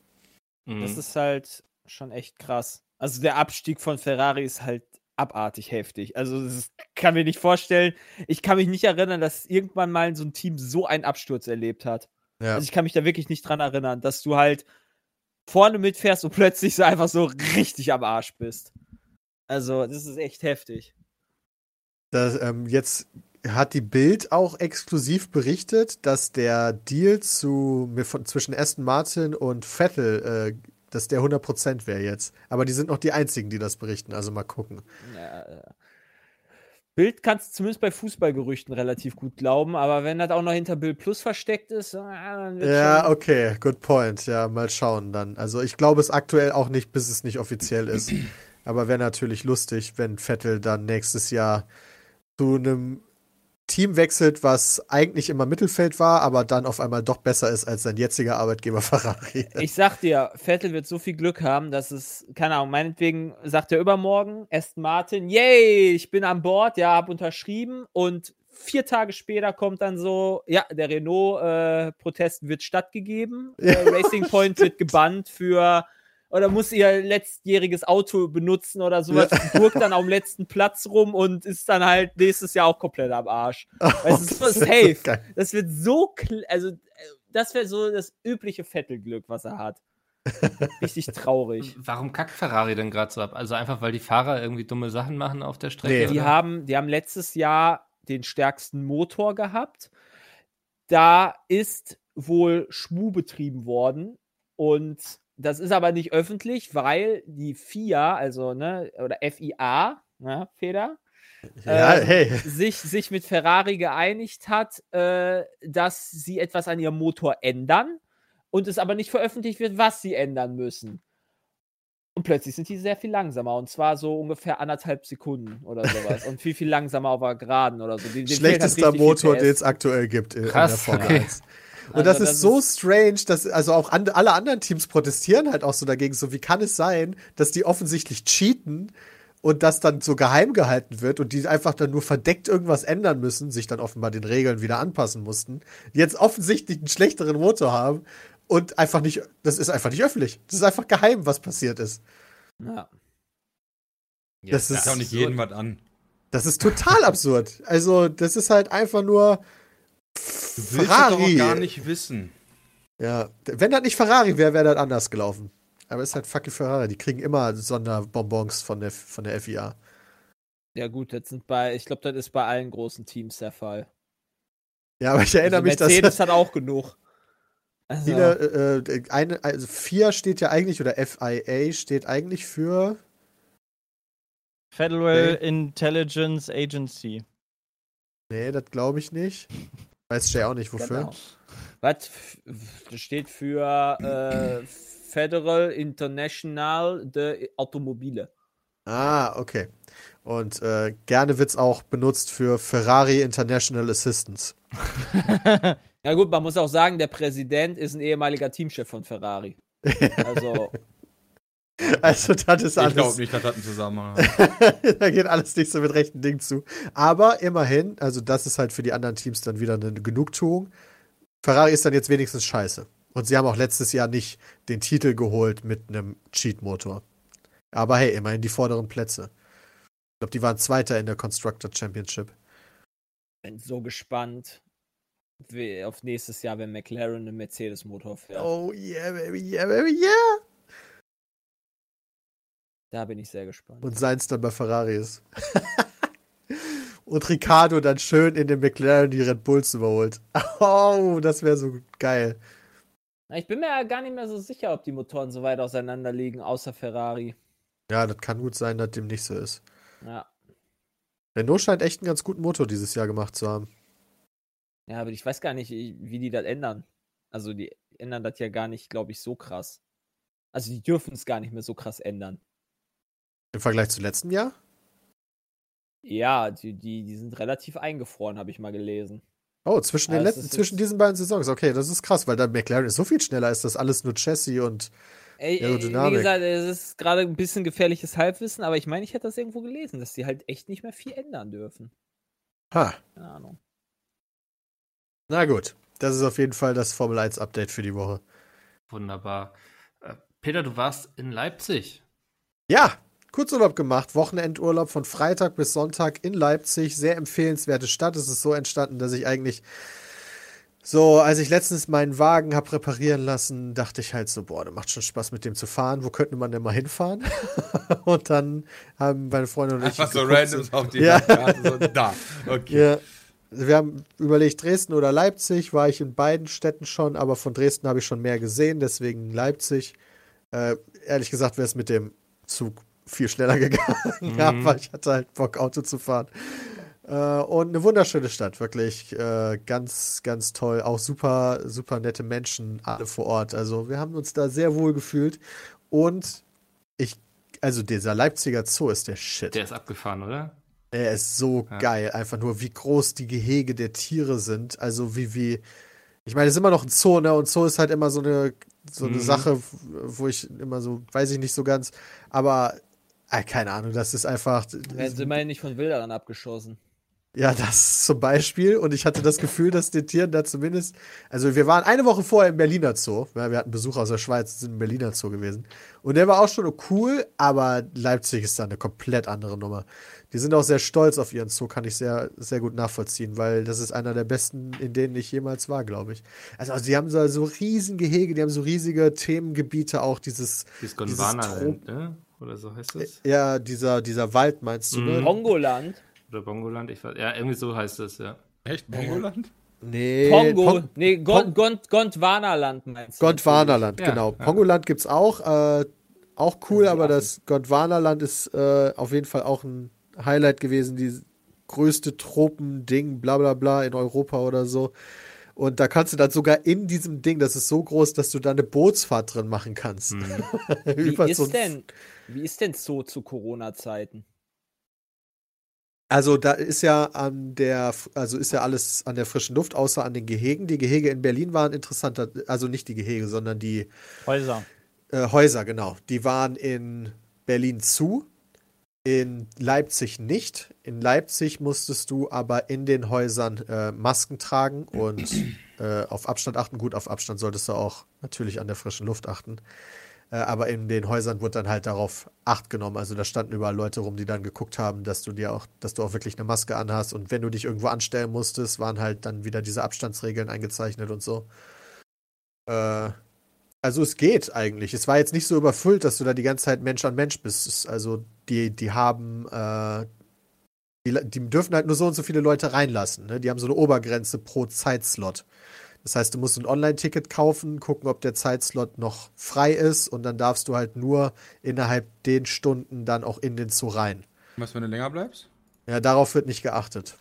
Mhm. Das ist halt schon echt krass. Also der Abstieg von Ferrari ist halt abartig heftig. Also das kann mir nicht vorstellen. Ich kann mich nicht erinnern, dass irgendwann mal so ein Team so einen Absturz erlebt hat. Ja. Also ich kann mich da wirklich nicht dran erinnern, dass du halt vorne mitfährst und plötzlich so einfach so richtig am Arsch bist. Also das ist echt heftig. Das, ähm, jetzt hat die Bild auch exklusiv berichtet, dass der Deal zu, zwischen Aston Martin und Vettel, äh, dass der 100% wäre jetzt. Aber die sind noch die einzigen, die das berichten, also mal gucken. Ja, äh, Bild kannst du zumindest bei Fußballgerüchten relativ gut glauben, aber wenn das auch noch hinter Bild Plus versteckt ist, äh, dann wird Ja, schon- okay, good point. Ja, mal schauen dann. Also ich glaube es aktuell auch nicht, bis es nicht offiziell ist. Aber wäre natürlich lustig, wenn Vettel dann nächstes Jahr zu einem Team wechselt, was eigentlich immer Mittelfeld war, aber dann auf einmal doch besser ist als sein jetziger Arbeitgeber Ferrari. Ich sag dir, Vettel wird so viel Glück haben, dass es, keine Ahnung, meinetwegen sagt er übermorgen, Aston Martin, yay, ich bin an Bord, ja, hab unterschrieben und vier Tage später kommt dann so, ja, der Renault-Protest wird stattgegeben. Äh, Racing Point wird gebannt für oder muss ihr letztjähriges Auto benutzen oder sowas, ja. gurkt dann am letzten Platz rum und ist dann halt nächstes Jahr auch komplett am Arsch. Oh, weißt, das, das ist safe. So das wird so, also das wäre so das übliche Vettelglück, was er hat. Richtig traurig. Warum kackt Ferrari denn gerade so ab? Also einfach, weil die Fahrer irgendwie dumme Sachen machen auf der Strecke? Nee. Die, haben, die haben letztes Jahr den stärksten Motor gehabt. Da ist wohl Schmu betrieben worden und das ist aber nicht öffentlich, weil die FIA, also ne, oder FIA, ne, Feder, ja, äh, hey. sich, sich mit Ferrari geeinigt hat, äh, dass sie etwas an ihrem Motor ändern und es aber nicht veröffentlicht wird, was sie ändern müssen. Und plötzlich sind die sehr viel langsamer und zwar so ungefähr anderthalb Sekunden oder sowas und viel, viel langsamer auf der Geraden oder so. Den, den Schlechtester Motor, den es aktuell gibt in, Krass, in der Formel okay. 1. Und also das, ist das so ist strange, dass also auch an, alle anderen Teams protestieren halt auch so dagegen. So, wie kann es sein, dass die offensichtlich cheaten und das dann so geheim gehalten wird und die einfach dann nur verdeckt irgendwas ändern müssen, sich dann offenbar den Regeln wieder anpassen mussten, die jetzt offensichtlich einen schlechteren Motor haben und einfach nicht, das ist einfach nicht öffentlich. Das ist einfach geheim, was passiert ist. Ja. Das ja, ist auch nicht jeden was an. Das ist total absurd. Also, das ist halt einfach nur Du willst Ferrari. das doch gar nicht wissen. Ja, wenn das nicht Ferrari wäre, wäre das anders gelaufen. Aber es ist halt fucking Ferrari. Die kriegen immer Sonderbonbons von der, von der FIA. Ja, gut, das sind bei, ich glaube, das ist bei allen großen Teams der Fall. Ja, aber ich erinnere also mich, dass. Mercedes hat auch genug. Also. Viele, äh, eine, also FIA steht ja eigentlich, oder FIA steht eigentlich für. Federal nee. Intelligence Agency. Nee, das glaube ich nicht. Weiß Jay auch nicht, wofür. Genau. Was steht für äh, Federal International de Automobile. Ah, okay. Und äh, gerne wird es auch benutzt für Ferrari International Assistance. ja gut, man muss auch sagen, der Präsident ist ein ehemaliger Teamchef von Ferrari. Also Also, das ist alles. Ich glaube nicht, das hat einen Zusammenhang. da geht alles nicht so mit rechten Dingen zu. Aber immerhin, also, das ist halt für die anderen Teams dann wieder eine Genugtuung. Ferrari ist dann jetzt wenigstens scheiße. Und sie haben auch letztes Jahr nicht den Titel geholt mit einem Cheat-Motor. Aber hey, immerhin die vorderen Plätze. Ich glaube, die waren Zweiter in der Constructor Championship. Bin so gespannt auf nächstes Jahr, wenn McLaren einen Mercedes-Motor fährt. Oh yeah, baby, yeah, baby, yeah. Da bin ich sehr gespannt. Und seins dann bei Ferrari ist. Und Ricardo dann schön in den McLaren die Red Bulls überholt. Oh, das wäre so geil. Ich bin mir ja gar nicht mehr so sicher, ob die Motoren so weit auseinander liegen, außer Ferrari. Ja, das kann gut sein, dass dem nicht so ist. Ja. Renault scheint echt einen ganz guten Motor dieses Jahr gemacht zu haben. Ja, aber ich weiß gar nicht, wie die das ändern. Also, die ändern das ja gar nicht, glaube ich, so krass. Also, die dürfen es gar nicht mehr so krass ändern. Im Vergleich zu letztem Jahr? Ja, die, die, die sind relativ eingefroren, habe ich mal gelesen. Oh, zwischen, den letzten, zwischen diesen beiden Saisons. Okay, das ist krass, weil der McLaren ist so viel schneller, ist das alles nur Chassis und ey, Aerodynamik. Wie gesagt, es ist gerade ein bisschen gefährliches Halbwissen, aber ich meine, ich hätte das irgendwo gelesen, dass die halt echt nicht mehr viel ändern dürfen. Ha. Keine Ahnung. Na gut, das ist auf jeden Fall das Formel 1 Update für die Woche. Wunderbar. Äh, Peter, du warst in Leipzig. Ja, Kurzurlaub gemacht, Wochenendurlaub von Freitag bis Sonntag in Leipzig. Sehr empfehlenswerte Stadt. Es ist so entstanden, dass ich eigentlich so, als ich letztens meinen Wagen habe reparieren lassen, dachte ich halt so, boah, das macht schon Spaß mit dem zu fahren. Wo könnte man denn mal hinfahren? und dann haben meine Freundin und ich. Einfach so random auf die ja. Karte, so da. Okay. Ja. Wir haben überlegt, Dresden oder Leipzig. War ich in beiden Städten schon, aber von Dresden habe ich schon mehr gesehen, deswegen Leipzig. Äh, ehrlich gesagt wäre es mit dem Zug viel schneller gegangen, mhm. aber ich hatte halt Bock, Auto zu fahren. Äh, und eine wunderschöne Stadt, wirklich äh, ganz, ganz toll. Auch super, super nette Menschen, alle vor Ort. Also wir haben uns da sehr wohl gefühlt. Und ich, also dieser Leipziger Zoo ist der Shit. Der ist abgefahren, oder? Er ist so ja. geil. Einfach nur, wie groß die Gehege der Tiere sind. Also wie, wie, ich meine, es ist immer noch ein Zoo, ne? Und Zoo ist halt immer so eine, so eine mhm. Sache, wo ich immer so, weiß ich nicht so ganz. Aber keine Ahnung, das ist einfach. Werden sie immerhin nicht von Wilderern abgeschossen. Ja, das zum Beispiel. Und ich hatte das Gefühl, dass den Tieren da zumindest. Also, wir waren eine Woche vorher im Berliner Zoo. Ja, wir hatten Besuch aus der Schweiz, sind im Berliner Zoo gewesen. Und der war auch schon cool, aber Leipzig ist da eine komplett andere Nummer. Die sind auch sehr stolz auf ihren Zoo, kann ich sehr, sehr gut nachvollziehen, weil das ist einer der besten, in denen ich jemals war, glaube ich. Also, also die haben so, so riesen Gehege, die haben so riesige Themengebiete, auch dieses. Dieses Gondwana-Land, ne? Oder so heißt das? Ja, dieser, dieser Wald meinst du, ne? Mhm. Pongoland. Oder Bongoland, ich weiß. Ja, irgendwie so heißt es, ja. Echt? Bongoland? Nee. Pongo. Pon- nee, Gond, Gond, Gondwanaland meinst du. Gondwanaland, Ja, genau. ja. Pongoland gibt's auch. Äh, auch cool, aber das Gondwanaland ist äh, auf jeden Fall auch ein Highlight gewesen. Die größte Tropending, bla bla bla, in Europa oder so. Und da kannst du dann sogar in diesem Ding, das ist so groß, dass du da eine Bootsfahrt drin machen kannst. Hm. Wie ist so denn, wie ist denn Zoo zu Corona-Zeiten? Also da ist ja an der, also ist ja alles an der frischen Luft, außer an den Gehegen. Die Gehege in Berlin waren interessanter, also nicht die Gehege, sondern die Häuser. Äh, Häuser, genau. Die waren in Berlin zu, in Leipzig nicht. In Leipzig musstest du aber in den Häusern äh, Masken tragen und äh, auf Abstand achten. Gut, auf Abstand solltest du auch natürlich an der frischen Luft achten. Äh, aber in den Häusern wurde dann halt darauf Acht genommen. Also da standen überall Leute rum, die dann geguckt haben, dass du dir auch, dass du auch wirklich eine Maske anhast. Und wenn du dich irgendwo anstellen musstest, waren halt dann wieder diese Abstandsregeln eingezeichnet und so. Äh, also es geht eigentlich. Es war jetzt nicht so überfüllt, dass du da die ganze Zeit Mensch an Mensch bist. Also die, die haben, äh, die, die dürfen halt nur so und so viele Leute reinlassen. Ne? Die haben so eine Obergrenze pro Zeitslot. Das heißt, du musst ein Online-Ticket kaufen, gucken, ob der Zeitslot noch frei ist und dann darfst du halt nur innerhalb den Stunden dann auch in den Zoo rein. Was, wenn du länger bleibst? Ja, darauf wird nicht geachtet.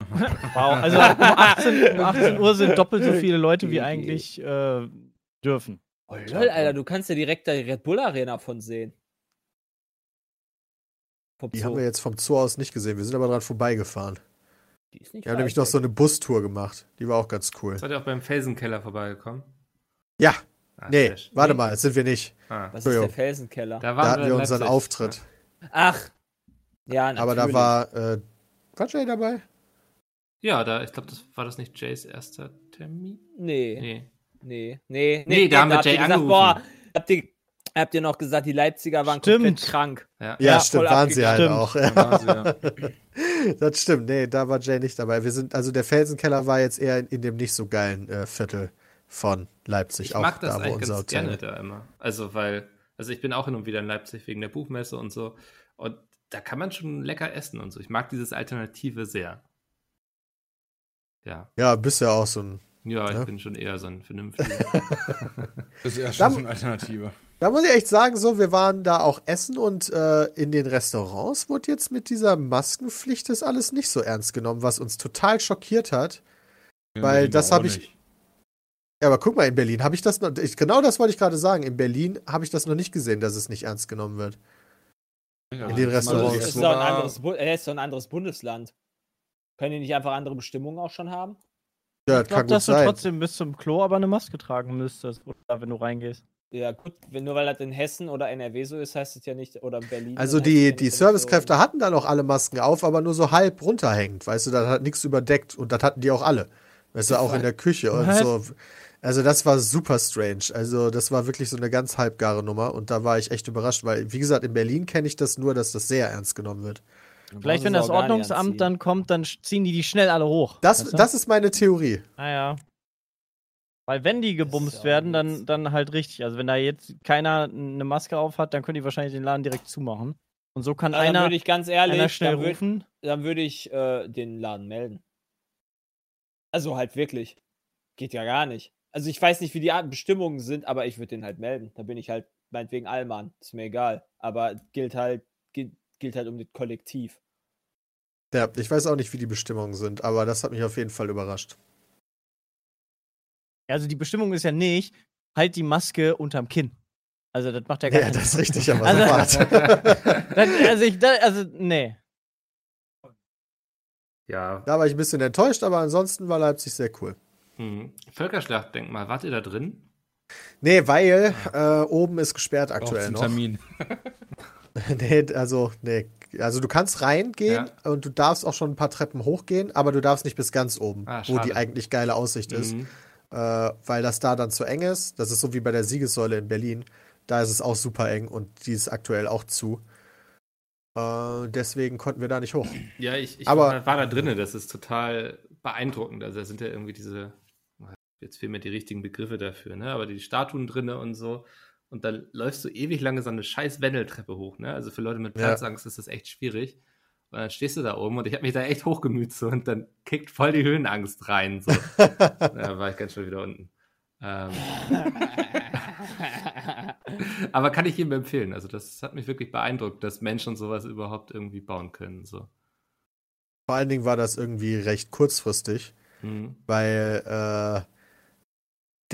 Wow, also um 18, um 18 Uhr sind doppelt so viele Leute, wie eigentlich äh, dürfen. Oh, lol, Alter, du kannst ja direkt da die Red Bull Arena von sehen. Vom Die Zoo. haben wir jetzt vom Zoo aus nicht gesehen. Wir sind aber dran vorbeigefahren. Die ist nicht Wir haben nämlich noch so eine Bustour gemacht. Die war auch ganz cool. Seid ihr auch beim Felsenkeller vorbeigekommen? Ja, Ah, nee, schön. warte mal, das sind wir nicht. Ah, Was ist der. Felsenkeller? da Da waren hatten wir unseren Leipzig. Auftritt. Ach. Ja, natürlich. Aber da war, äh, war Jay dabei? Ja, da, ich glaube, das war das nicht Jays erster Termin? Nee, Nee. Nee, nee. Nee, da haben wir Jay gesagt, angerufen. Boah, habt ihr, habt ihr noch gesagt, die Leipziger waren Stimmt. komplett krank. Ja. Ja, Ja, stimmt, waren sie halt auch. Sie, ja. das stimmt, nee, da war Jay nicht dabei. Wir sind, also der Felsenkeller war jetzt eher in, in dem nicht so geilen äh, Viertel von Leipzig. Ich auch mag das da, eigentlich ganz Hotel. gerne da immer. Also, weil, also ich bin auch hin und wieder in Leipzig wegen der Buchmesse und so. Und da kann man schon lecker essen und so. Ich mag dieses Alternative sehr. Ja. Ja, bist ja auch so ein. Ja, ich Ja. bin schon eher so ein vernünftiger. Das ist Da- schon so eine Alternative. Da muss ich echt sagen, so, wir waren da auch essen und äh, in den Restaurants wurde jetzt mit dieser Maskenpflicht das alles nicht so ernst genommen, was uns total schockiert hat. In Weil das auch hab ich- nicht. Ja, aber guck mal, in Berlin habe ich das noch, ich, genau das wollte ich gerade sagen. In Berlin habe ich das noch nicht gesehen, dass es nicht ernst genommen wird. Ja, in den Restaurants. Das so ist doch ein anderes, ist doch ein anderes Bundesland. Können die nicht einfach andere Bestimmungen auch schon haben? Ja, Ich glaube, gut dass du sein. trotzdem bis zum Klo aber eine Maske tragen müsstest, oder wenn du reingehst. Ja, gut, wenn, nur weil das in Hessen oder NRW so ist, heißt es ja nicht, oder in Berlin. Also die, die Servicekräfte so- hatten dann auch alle Masken auf, aber nur so halb runterhängend, weißt du, das hat nichts überdeckt und das hatten die auch alle. Weißt du, auch in der Küche und Was? so. Also das war super strange. Also das war wirklich so eine ganz halbgare Nummer und da war ich echt überrascht, weil, wie gesagt, in Berlin kenne ich das nur, dass das sehr ernst genommen wird. Vielleicht, wenn das Ordnungsamt dann kommt, dann ziehen die die schnell alle hoch. Das, weißt du? das ist meine Theorie. Naja. Weil wenn die gebumst auch werden, dann, dann halt richtig. Also wenn da jetzt keiner eine Maske auf hat, dann können die wahrscheinlich den Laden direkt zumachen. Und so kann dann einer, würde ich ganz ehrlich, einer schnell dann würd- rufen. dann würde ich äh, den Laden melden. Also halt wirklich. Geht ja gar nicht. Also ich weiß nicht, wie die Bestimmungen sind, aber ich würde den halt melden. Da bin ich halt meinetwegen Allmann. Ist mir egal. Aber gilt halt, gilt, gilt halt um das Kollektiv. Ja, ich weiß auch nicht, wie die Bestimmungen sind, aber das hat mich auf jeden Fall überrascht. Also die Bestimmung ist ja nicht, halt die Maske unterm Kinn. Also das macht ja gar Ja, keinen das ist richtig, aber Also- sofort. Das, also ich, das, also nee. ja. Da war ich ein bisschen enttäuscht, aber ansonsten war Leipzig sehr cool. Hm. Völkerschlachtdenkmal, wart ihr da drin? Nee, weil äh, oben ist gesperrt aktuell zum noch. Termin. nee, also, nee, Also du kannst reingehen und du darfst auch schon ein paar Treppen hochgehen, aber du darfst nicht bis ganz oben, Ah, wo die eigentlich geile Aussicht ist. Mhm. Äh, weil das da dann zu eng ist. Das ist so wie bei der Siegessäule in Berlin. Da ist es auch super eng und die ist aktuell auch zu. Äh, deswegen konnten wir da nicht hoch. Ja, ich, ich Aber- war, da drinnen. Das ist total beeindruckend. Also da sind ja irgendwie diese, jetzt fehlen mir die richtigen Begriffe dafür, ne? Aber die Statuen drinne und so. Und dann läufst du ewig lange so eine scheiß Wendeltreppe hoch, ne? Also für Leute mit Ja. Platzangst ist das echt schwierig. Und dann stehst du da oben und ich habe mich da echt hochgemüht so und dann kickt voll die Höhenangst rein. So. da war ich ganz schnell wieder unten. Ähm, aber kann ich jedem empfehlen. Also das hat mich wirklich beeindruckt, dass Menschen sowas überhaupt irgendwie bauen können. So. Vor allen Dingen war das irgendwie recht kurzfristig, Mhm. weil äh,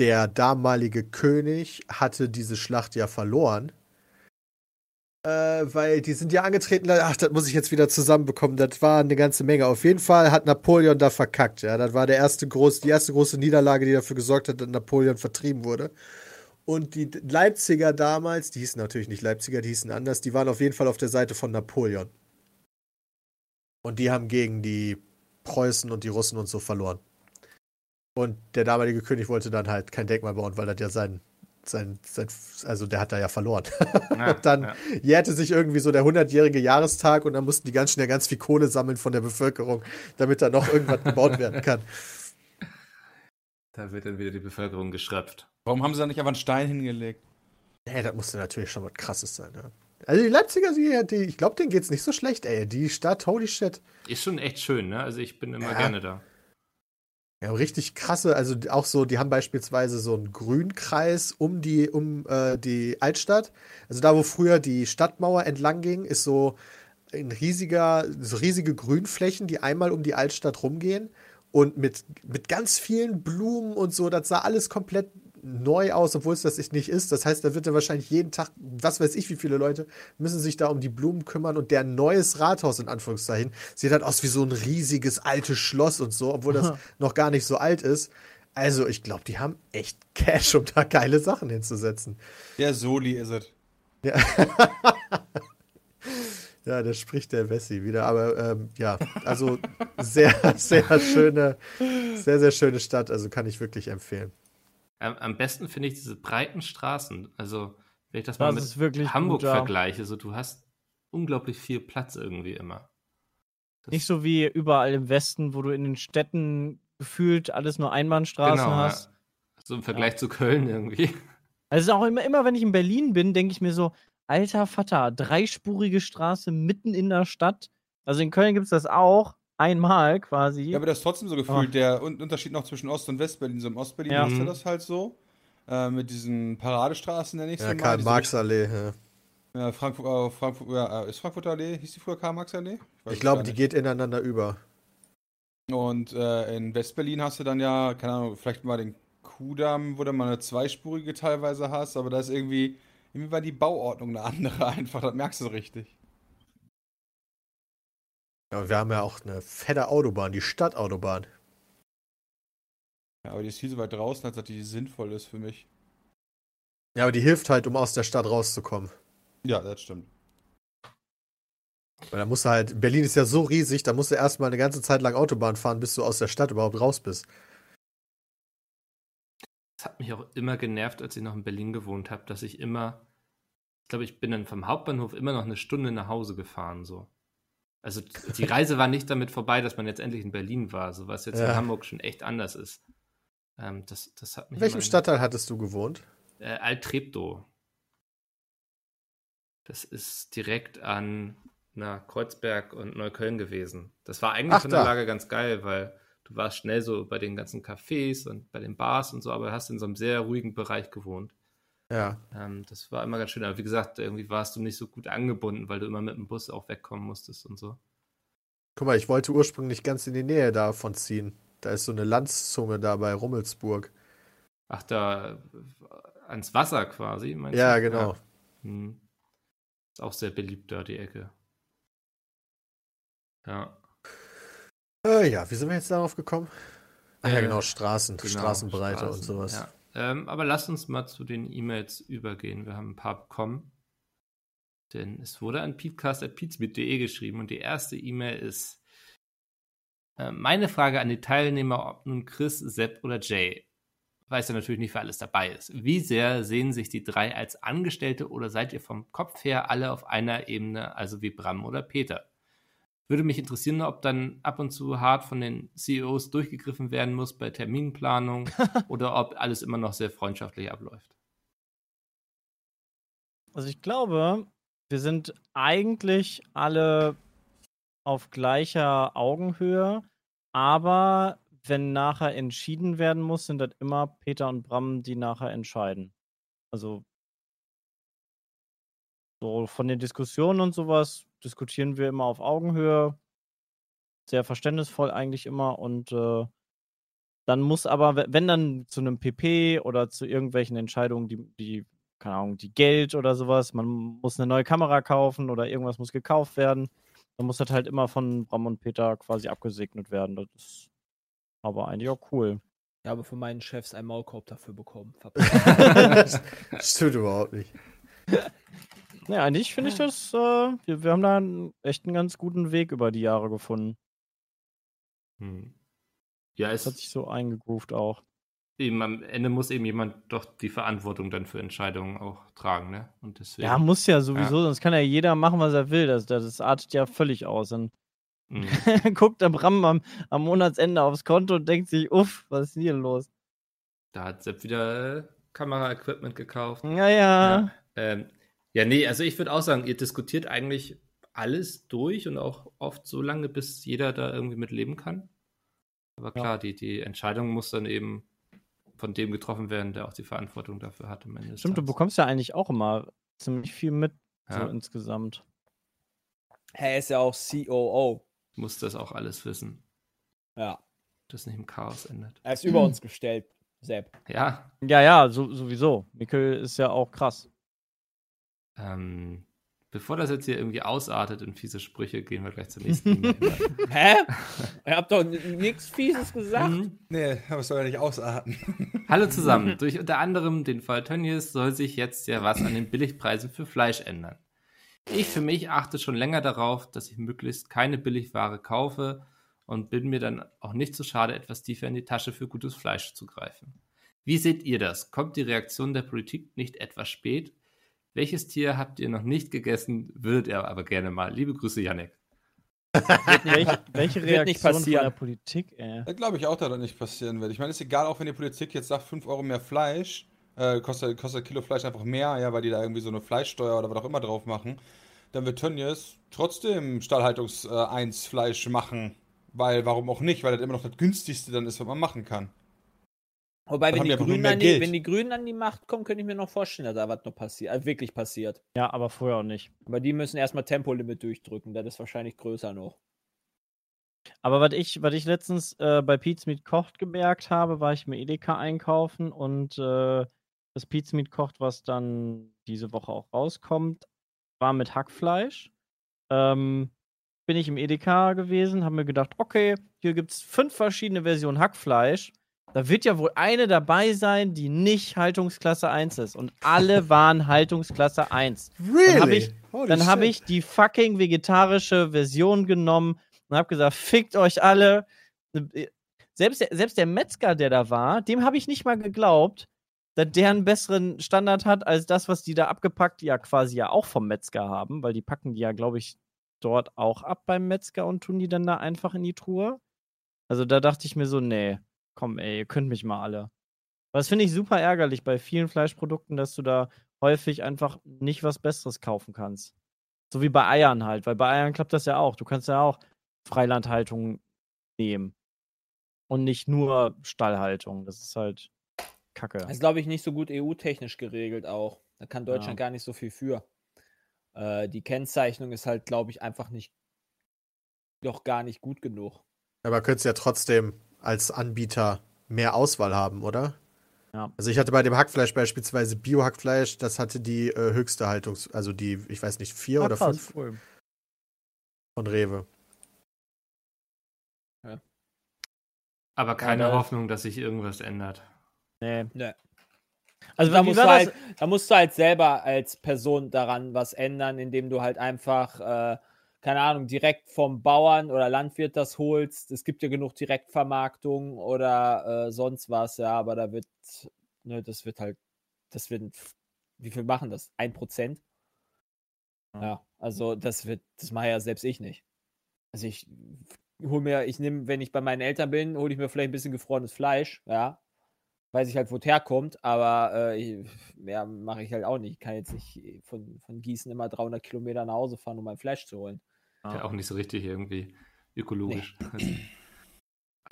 der damalige König hatte diese Schlacht ja verloren. Äh, weil die sind ja angetreten, ach, das muss ich jetzt wieder zusammenbekommen. Das war eine ganze Menge. Auf jeden Fall hat Napoleon da verkackt. Ja, das war der erste groß, die erste große Niederlage, die dafür gesorgt hat, dass Napoleon vertrieben wurde. Und die Leipziger damals, die hießen natürlich nicht Leipziger, die hießen anders, die waren auf jeden Fall auf der Seite von Napoleon. Und die haben gegen die Preußen und die Russen und so verloren. Und der damalige König wollte dann halt kein Denkmal bauen, weil das ja sein, sein, sein also der hat da ja verloren. Ja, Und dann ja. jährte sich irgendwie so der 100-jährige Jahrestag und dann mussten die ganz schnell ganz viel Kohle sammeln von der Bevölkerung, damit da noch irgendwas gebaut werden kann. Da wird dann wieder die Bevölkerung geschröpft. Warum haben sie da nicht einfach einen Stein hingelegt? Ey, das musste natürlich schon was krasses sein, ja. Also die Leipziger, die, die, ich glaube, denen geht's nicht so schlecht, ey. Die Stadt, holy shit. Ist schon echt schön, ne? Also ich bin immer Ja. gerne da. Ja, richtig krasse, also auch so, die haben beispielsweise so einen Grünkreis um die, um äh, die Altstadt. Also da, wo früher die Stadtmauer entlang ging, ist so ein riesiger, so riesige Grünflächen, die einmal um die Altstadt rumgehen und mit, mit ganz vielen Blumen und so, das sah alles komplett neu aus, obwohl es das nicht ist. Das heißt, da wird ja wahrscheinlich jeden Tag, was weiß ich, wie viele Leute müssen sich da um die Blumen kümmern und der neues Rathaus in Anführungszeichen sieht halt aus wie so ein riesiges altes Schloss und so, obwohl das noch gar nicht so alt ist. Also, ich glaube, die haben echt Cash, um da geile Sachen hinzusetzen. Der Soli ist es. Ja, da spricht der Wessi wieder. Aber ähm, ja, also sehr, sehr schöne, sehr, sehr schöne Stadt. Also kann ich wirklich empfehlen. Am, besten finde ich diese breiten Straßen. Also, wenn ich das, Das mal mit Hamburg gut, ja. vergleiche, so du hast unglaublich viel Platz irgendwie immer. Das- Nicht so wie überall im Westen, wo du in den Städten gefühlt alles nur Einbahnstraßen Genau, hast. ja. So im Vergleich zu Köln irgendwie. Also es ist auch immer, immer, wenn ich in Berlin bin, denke ich mir so, alter Vater, dreispurige Straße mitten in der Stadt. Also in Köln gibt es das auch, einmal quasi. Ja, aber das ist trotzdem so gefühlt Ah. der Un- Unterschied noch zwischen Ost- und Westberlin. So im Ostberlin Ja. ist ja Mhm. das halt so. Äh, mit diesen Paradestraßen, nenne ich Ja, Karl-Marx-Allee. Ja. Ja, Frankfurt, äh, Frankfurt, ja, äh, ist Frankfurter Allee? Hieß die früher Karl-Marx-Allee? weiß Ich es glaube, die geht ineinander über. Und äh, in Westberlin hast du dann ja, keine Ahnung, vielleicht mal den Kudamm, wo du mal eine zweispurige teilweise hast, aber da ist irgendwie, irgendwie war die Bauordnung eine andere einfach, das merkst du so richtig. Ja, und wir haben ja auch eine fette Autobahn, die Stadtautobahn. Ja, aber die ist viel so weit draußen, als dass die sinnvoll ist für mich. Ja, aber die hilft halt, um aus der Stadt rauszukommen. Ja, das stimmt. Weil da musst du halt, Berlin ist ja so riesig, da musst du erstmal eine ganze Zeit lang Autobahn fahren, bis du aus der Stadt überhaupt raus bist. Das hat mich auch immer genervt, als ich noch in Berlin gewohnt habe, dass ich immer, ich glaube, ich bin dann vom Hauptbahnhof immer noch eine Stunde nach Hause gefahren, so. Also die Reise war nicht damit vorbei, dass man jetzt endlich in Berlin war, so was jetzt Ja. in Hamburg schon echt anders ist. Ähm, das, das hat mich In welchem immer- Stadtteil hattest du gewohnt? Äh, Alt-Treptow. Das ist direkt an na, Kreuzberg und Neukölln gewesen. Das war eigentlich Ach, von der da. Lage ganz geil, weil du warst schnell so bei den ganzen Cafés und bei den Bars und so, aber hast in so einem sehr ruhigen Bereich gewohnt. Ja. Ähm, das war immer ganz schön. Aber wie gesagt, irgendwie warst du nicht so gut angebunden, weil du immer mit dem Bus auch wegkommen musstest und so. Guck mal, ich wollte ursprünglich ganz in die Nähe davon ziehen. Da ist so eine Landzunge da bei Rummelsburg. Ach, da äh, ans Wasser quasi, meinst Ja, du? genau. Hm. Ist auch sehr beliebt da, die Ecke. Ja. Äh, ja, wie sind wir jetzt darauf gekommen? Ach ja, Äh, genau, Straßen, Genau, Straßenbreite und Straßen, sowas. Ja. Ähm, aber lasst uns mal zu den E-Mails übergehen. Wir haben ein paar bekommen. Denn es wurde an peatcast.peatsmit.de geschrieben und die erste E-Mail ist äh, meine Frage an die Teilnehmer, ob nun Chris, Sepp oder Jay, weiß ja natürlich nicht, wer alles dabei ist. Wie sehr sehen sich die drei als Angestellte oder seid ihr vom Kopf her alle auf einer Ebene, also wie Bram oder Peter? Würde mich interessieren, ob dann ab und zu hart von den CEOs durchgegriffen werden muss bei Terminplanung oder ob alles immer noch sehr freundschaftlich abläuft. Also ich glaube, wir sind eigentlich alle auf gleicher Augenhöhe, aber wenn nachher entschieden werden muss, sind das immer Peter und Bram, die nachher entscheiden. Also so von den Diskussionen und sowas diskutieren wir immer auf Augenhöhe. Sehr verständnisvoll eigentlich immer und äh, dann muss aber, wenn dann zu einem PP oder zu irgendwelchen Entscheidungen, die, die, keine Ahnung, die Geld oder sowas, man muss eine neue Kamera kaufen oder irgendwas muss gekauft werden, dann muss das halt immer von Bram und Peter quasi abgesegnet werden. Das ist aber eigentlich auch cool. Ich habe von meinen Chefs einen Maulkorb dafür bekommen. das stimmt überhaupt nicht. Ja, eigentlich finde ich das, äh, wir, wir haben da einen, echt einen ganz guten Weg über die Jahre gefunden. Hm. Ja, Das es hat sich so eingegroovt auch. eben am Ende muss eben jemand doch die Verantwortung dann für Entscheidungen auch tragen, ne? Und deswegen. Ja, muss ja sowieso, sonst kann ja jeder machen, was er will. Das, das artet ja völlig aus. Dann Mhm. guckt der Bram am, am Monatsende aufs Konto und denkt sich, uff, was ist denn hier los? Da hat Sepp wieder äh, Kamera-Equipment gekauft. Ja, ja. Ja, ähm, ja nee, also ich würde auch sagen, ihr diskutiert eigentlich alles durch und auch oft so lange, bis jeder da irgendwie mit leben kann. Aber klar, die, die Entscheidung muss dann eben von dem getroffen werden, der auch die Verantwortung dafür hat am Ende. Stimmt, du bekommst ja eigentlich auch immer ziemlich viel mit, so Ja. insgesamt. Er ist ja auch COO. muss das auch alles wissen, Ja. das nicht im Chaos endet. Er ist über uns gestellt, Sepp. Ja, Ja, ja, so, sowieso. Mikkel ist ja auch krass. Ähm, bevor das jetzt hier irgendwie ausartet in fiese Sprüche, gehen wir gleich zur nächsten E-Mail. Hä? Ihr habt doch nichts Fieses gesagt. Mhm. Nee, aber es soll ja nicht ausarten. Hallo zusammen. Durch unter anderem den Fall Tönnies soll sich jetzt ja was an den Billigpreisen für Fleisch ändern. Ich für mich achte schon länger darauf, dass ich möglichst keine Billigware kaufe und bin mir dann auch nicht zu schade, etwas tiefer in die Tasche für gutes Fleisch zu greifen. Wie seht ihr das? Kommt die Reaktion der Politik nicht etwas spät? Welches Tier habt ihr noch nicht gegessen, würdet ihr aber gerne mal? Liebe Grüße, Yannick. Welche, welche Reaktion von der Politik, ey? Da glaube ich auch, dass das nicht passieren wird. Ich meine, ist egal, auch wenn die Politik jetzt sagt, 5 Euro mehr Fleisch, äh, kostet, kostet Kilo Fleisch einfach mehr, ja, weil die da irgendwie so eine Fleischsteuer oder was auch immer drauf machen, dann wird Tönnies trotzdem Stallhaltungs äh, 1 Fleisch machen. Weil, warum auch nicht? Weil das immer noch das günstigste dann ist, was man machen kann. Wobei, wenn die, Grünen an die, wenn die Grünen an die Macht kommen, könnte ich mir noch vorstellen, dass da was noch passiert, äh, wirklich passiert. Ja, aber vorher auch nicht. Aber die müssen erstmal Tempolimit durchdrücken, das ist wahrscheinlich größer noch. Aber was ich, was ich letztens äh, bei Pete's Meat Kocht gemerkt habe, war ich mir Edeka einkaufen und äh, das Pete's Meat Kocht, was dann diese Woche auch rauskommt, war mit Hackfleisch. Ähm, bin ich im Edeka gewesen, habe mir gedacht, okay, hier gibt es fünf verschiedene Versionen Hackfleisch. Da wird ja wohl eine dabei sein, die nicht Haltungsklasse 1 ist. Und alle waren Haltungsklasse 1. Really? Dann habe ich, dann hab ich die fucking vegetarische Version genommen und habe gesagt, fickt euch alle. Selbst der, selbst der Metzger, der da war, dem habe ich nicht mal geglaubt, dass der einen besseren Standard hat als das, was die da abgepackt, ja quasi ja auch vom Metzger haben, weil die packen die ja, glaube ich, dort auch ab beim Metzger und tun die dann da einfach in die Truhe. Also da dachte ich mir so, nee, komm ey, ihr könnt mich mal alle. Aber das finde ich super ärgerlich bei vielen Fleischprodukten, dass du da häufig einfach nicht was Besseres kaufen kannst. So wie bei Eiern halt, weil bei Eiern klappt das ja auch. Du kannst ja auch Freilandhaltung nehmen. Und nicht nur Stallhaltung. Das ist halt Kacke. Das ist, glaube ich, nicht so gut EU-technisch geregelt auch. Da kann Deutschland Ja. gar nicht so viel für. Äh, die Kennzeichnung ist halt, glaube ich, einfach nicht doch gar nicht gut genug. Aber könntest ja trotzdem als Anbieter mehr Auswahl haben, oder? Ja. Also ich hatte bei dem Hackfleisch beispielsweise Bio-Hackfleisch, das hatte die äh, höchste Haltungs-, also die, ich weiß nicht, vier Ah, oder krass, fünf cool. von Rewe. Aber keine da- Hoffnung, dass sich irgendwas ändert. Nee. Ne. Also da musst, halt, da musst du halt selber als Person daran was ändern, indem du halt einfach, äh, keine Ahnung, direkt vom Bauern oder Landwirt das holst. Es gibt ja genug Direktvermarktung oder äh, sonst was, ja, aber da wird, ne, das wird halt, das wird, wie viel machen das? Ein Prozent? Ja, also das wird, das mache ja selbst ich nicht. Also ich hole mir, ich nehme, wenn ich bei meinen Eltern bin, hole ich mir vielleicht ein bisschen gefrorenes Fleisch, ja. Weiß ich halt, wo es herkommt, aber äh, mehr mache ich halt auch nicht. Ich kann jetzt nicht von, von Gießen immer 300 Kilometer nach Hause fahren, um mein Fleisch zu holen. Ja, auch nicht so richtig irgendwie ökologisch. Also,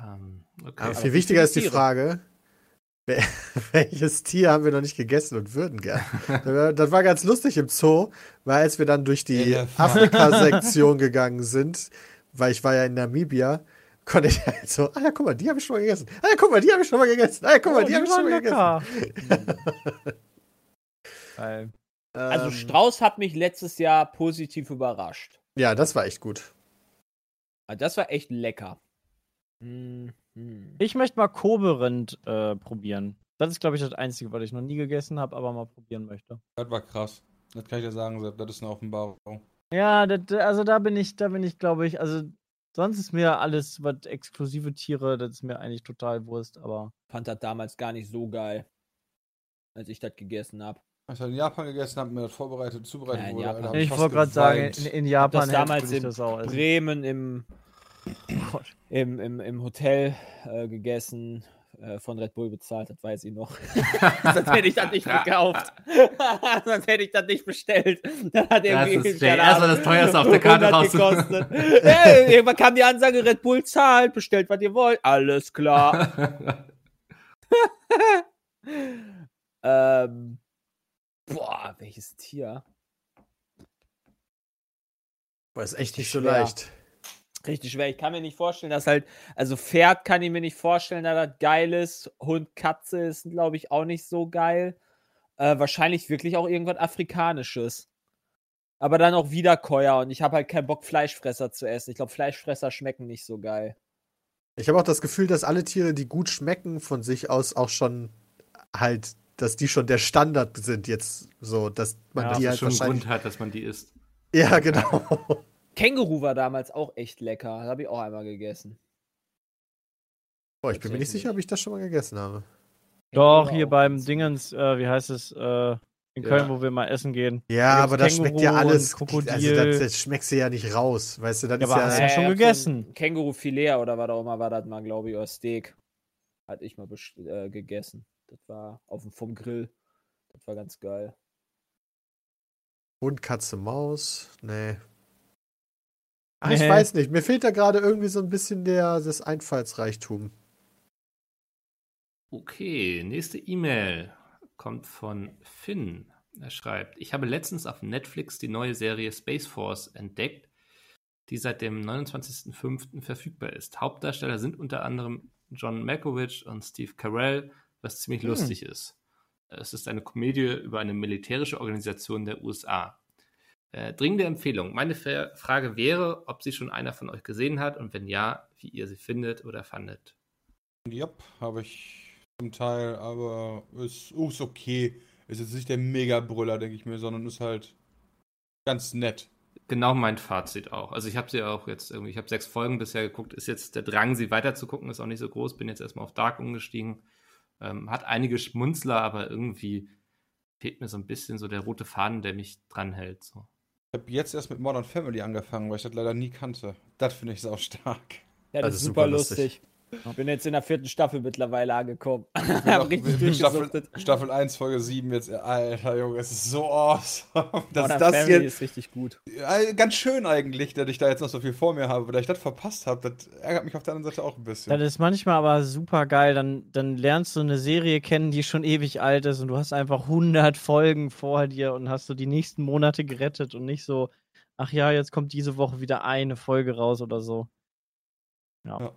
ähm, okay. Aber aber viel wichtiger ist die Tiere? Frage, wel- welches Tier haben wir noch nicht gegessen und würden gern? Das war- ganz lustig im Zoo, weil als wir dann durch die. Afrika-Sektion gegangen sind, weil ich war ja in Namibia, konnte ich halt so, ah ja, guck mal, die habe ich schon mal gegessen. Ah ja, guck mal, die habe ich schon mal gegessen. Ah ja, guck mal, Oh, die habe ich schon mal gegessen. Geil. Also Ähm, Strauß hat mich letztes Jahr positiv überrascht. Ja, das war echt gut. Also Das war echt lecker. Mhm. Ich möchte mal Kobe-Rind äh, probieren. Das ist, glaube ich, das Einzige, was ich noch nie gegessen habe, aber mal probieren möchte. Das war krass. Das kann ich dir sagen, Sepp. Das ist eine Offenbarung. Ja, das, also da bin ich, da bin ich, glaube ich, also sonst ist mir alles, was exklusive Tiere, das ist mir eigentlich total Wurst, aber. Fand das damals gar nicht so geil, als ich das gegessen habe. Als ich in Japan gegessen habe, mir das vorbereitet, zubereitet Ja, in wurde, Alter, Ich wollte gerade sagen, in, in Japan das damals in das auch. Bremen im, im, im, im Hotel äh, gegessen, äh, von Red Bull bezahlt, das weiß ich noch. Sonst hätte ich das nicht gekauft. Sonst hätte ich das nicht bestellt. Dann hat Das irgendwie, ist der keine erstmal das teuerste auf der Karte 100 raus. hey, irgendwann kam die Ansage, Red Bull zahlt, bestellt, was ihr wollt. Alles klar. ähm, boah, welches Tier? Boah, ist echt nicht so Schwer. leicht. Richtig schwer. Ich kann mir nicht vorstellen, dass halt, also Pferd kann ich mir nicht vorstellen, dass das geil ist. Hund, Katze ist, glaube ich, auch nicht so geil. Äh, wahrscheinlich wirklich auch irgendwas Afrikanisches. Aber dann auch Wiederkäuer und ich habe halt keinen Bock, Fleischfresser zu essen. Ich glaube, Fleischfresser schmecken nicht so geil. Ich habe auch das Gefühl, dass alle Tiere, die gut schmecken, von sich aus auch schon halt, dass die schon der Standard sind jetzt so, dass man Ja, die dass halt schon einen wahrscheinlich. Grund hat, dass man die isst. Ja, genau. Känguru war damals auch echt lecker. Das habe ich auch einmal gegessen. Boah, ich bin mir nicht sicher, ob ich das schon mal gegessen habe. Doch, Känguru hier beim Dingens, äh, wie heißt es, äh, in Ja. Köln, wo wir mal essen gehen. Ja, Da aber das schmeckt ja alles. Krokodil. Also das, das schmeckst du ja nicht raus, weißt du? Das Ja, ist aber ja. hast du ja schon von gegessen. Känguru-Filet oder was auch immer war das mal, glaube ich, oder Steak. Hatte ich mal äh, gegessen. Das war auf dem, vom Grill. Das war ganz geil. Hund, Katze, Maus. Nee. Ach, ich weiß nicht. Mir fehlt da gerade irgendwie so ein bisschen der, das Einfallsreichtum. Okay, nächste E-Mail kommt von Finn. Er schreibt, ich habe letztens auf Netflix die neue Serie Space Force entdeckt, die seit dem 29.05. verfügbar ist. Hauptdarsteller sind unter anderem John Malkovich und Steve Carell, was ziemlich Hm. lustig ist. Es ist eine Komödie über eine militärische Organisation der USA. Äh, dringende Empfehlung. Meine Fra- Frage wäre, ob sie schon einer von euch gesehen hat und wenn ja, wie ihr sie findet oder fandet. Jupp, habe ich zum Teil, aber ist, oh, ist okay. Ist jetzt nicht der Mega-Brüller, denke ich mir, sondern ist halt ganz nett. Genau mein Fazit auch. Also ich habe sie auch jetzt irgendwie, ich habe sechs Folgen bisher geguckt, ist jetzt der Drang, sie weiter zu gucken, ist auch nicht so groß, bin jetzt erstmal auf Dark umgestiegen. Ähm, hat einige Schmunzler, aber irgendwie fehlt mir so ein bisschen so der rote Faden, der mich dranhält. So. Ich habe jetzt erst mit Modern Family angefangen, weil ich das leider nie kannte. Das finde ich sau stark. Ja, das Also ist super super lustig. lustig. Ich bin jetzt in der vierten Staffel mittlerweile angekommen. Ich bin auch- richtig bin Staffel. Staffel 1, Folge 7 jetzt. Alter Junge, es ist so awesome. Dass das Family hier ist richtig gut. Ganz schön eigentlich, dass ich da jetzt noch so viel vor mir habe, da ich das verpasst habe. Das ärgert mich auf der anderen Seite auch ein bisschen. Das ist manchmal aber super geil. Dann, dann lernst du eine Serie kennen, die schon ewig alt ist und du hast einfach 100 Folgen vor dir und hast so die nächsten Monate gerettet und nicht so, ach ja, jetzt kommt diese Woche wieder eine Folge raus oder so. Ja. Ja.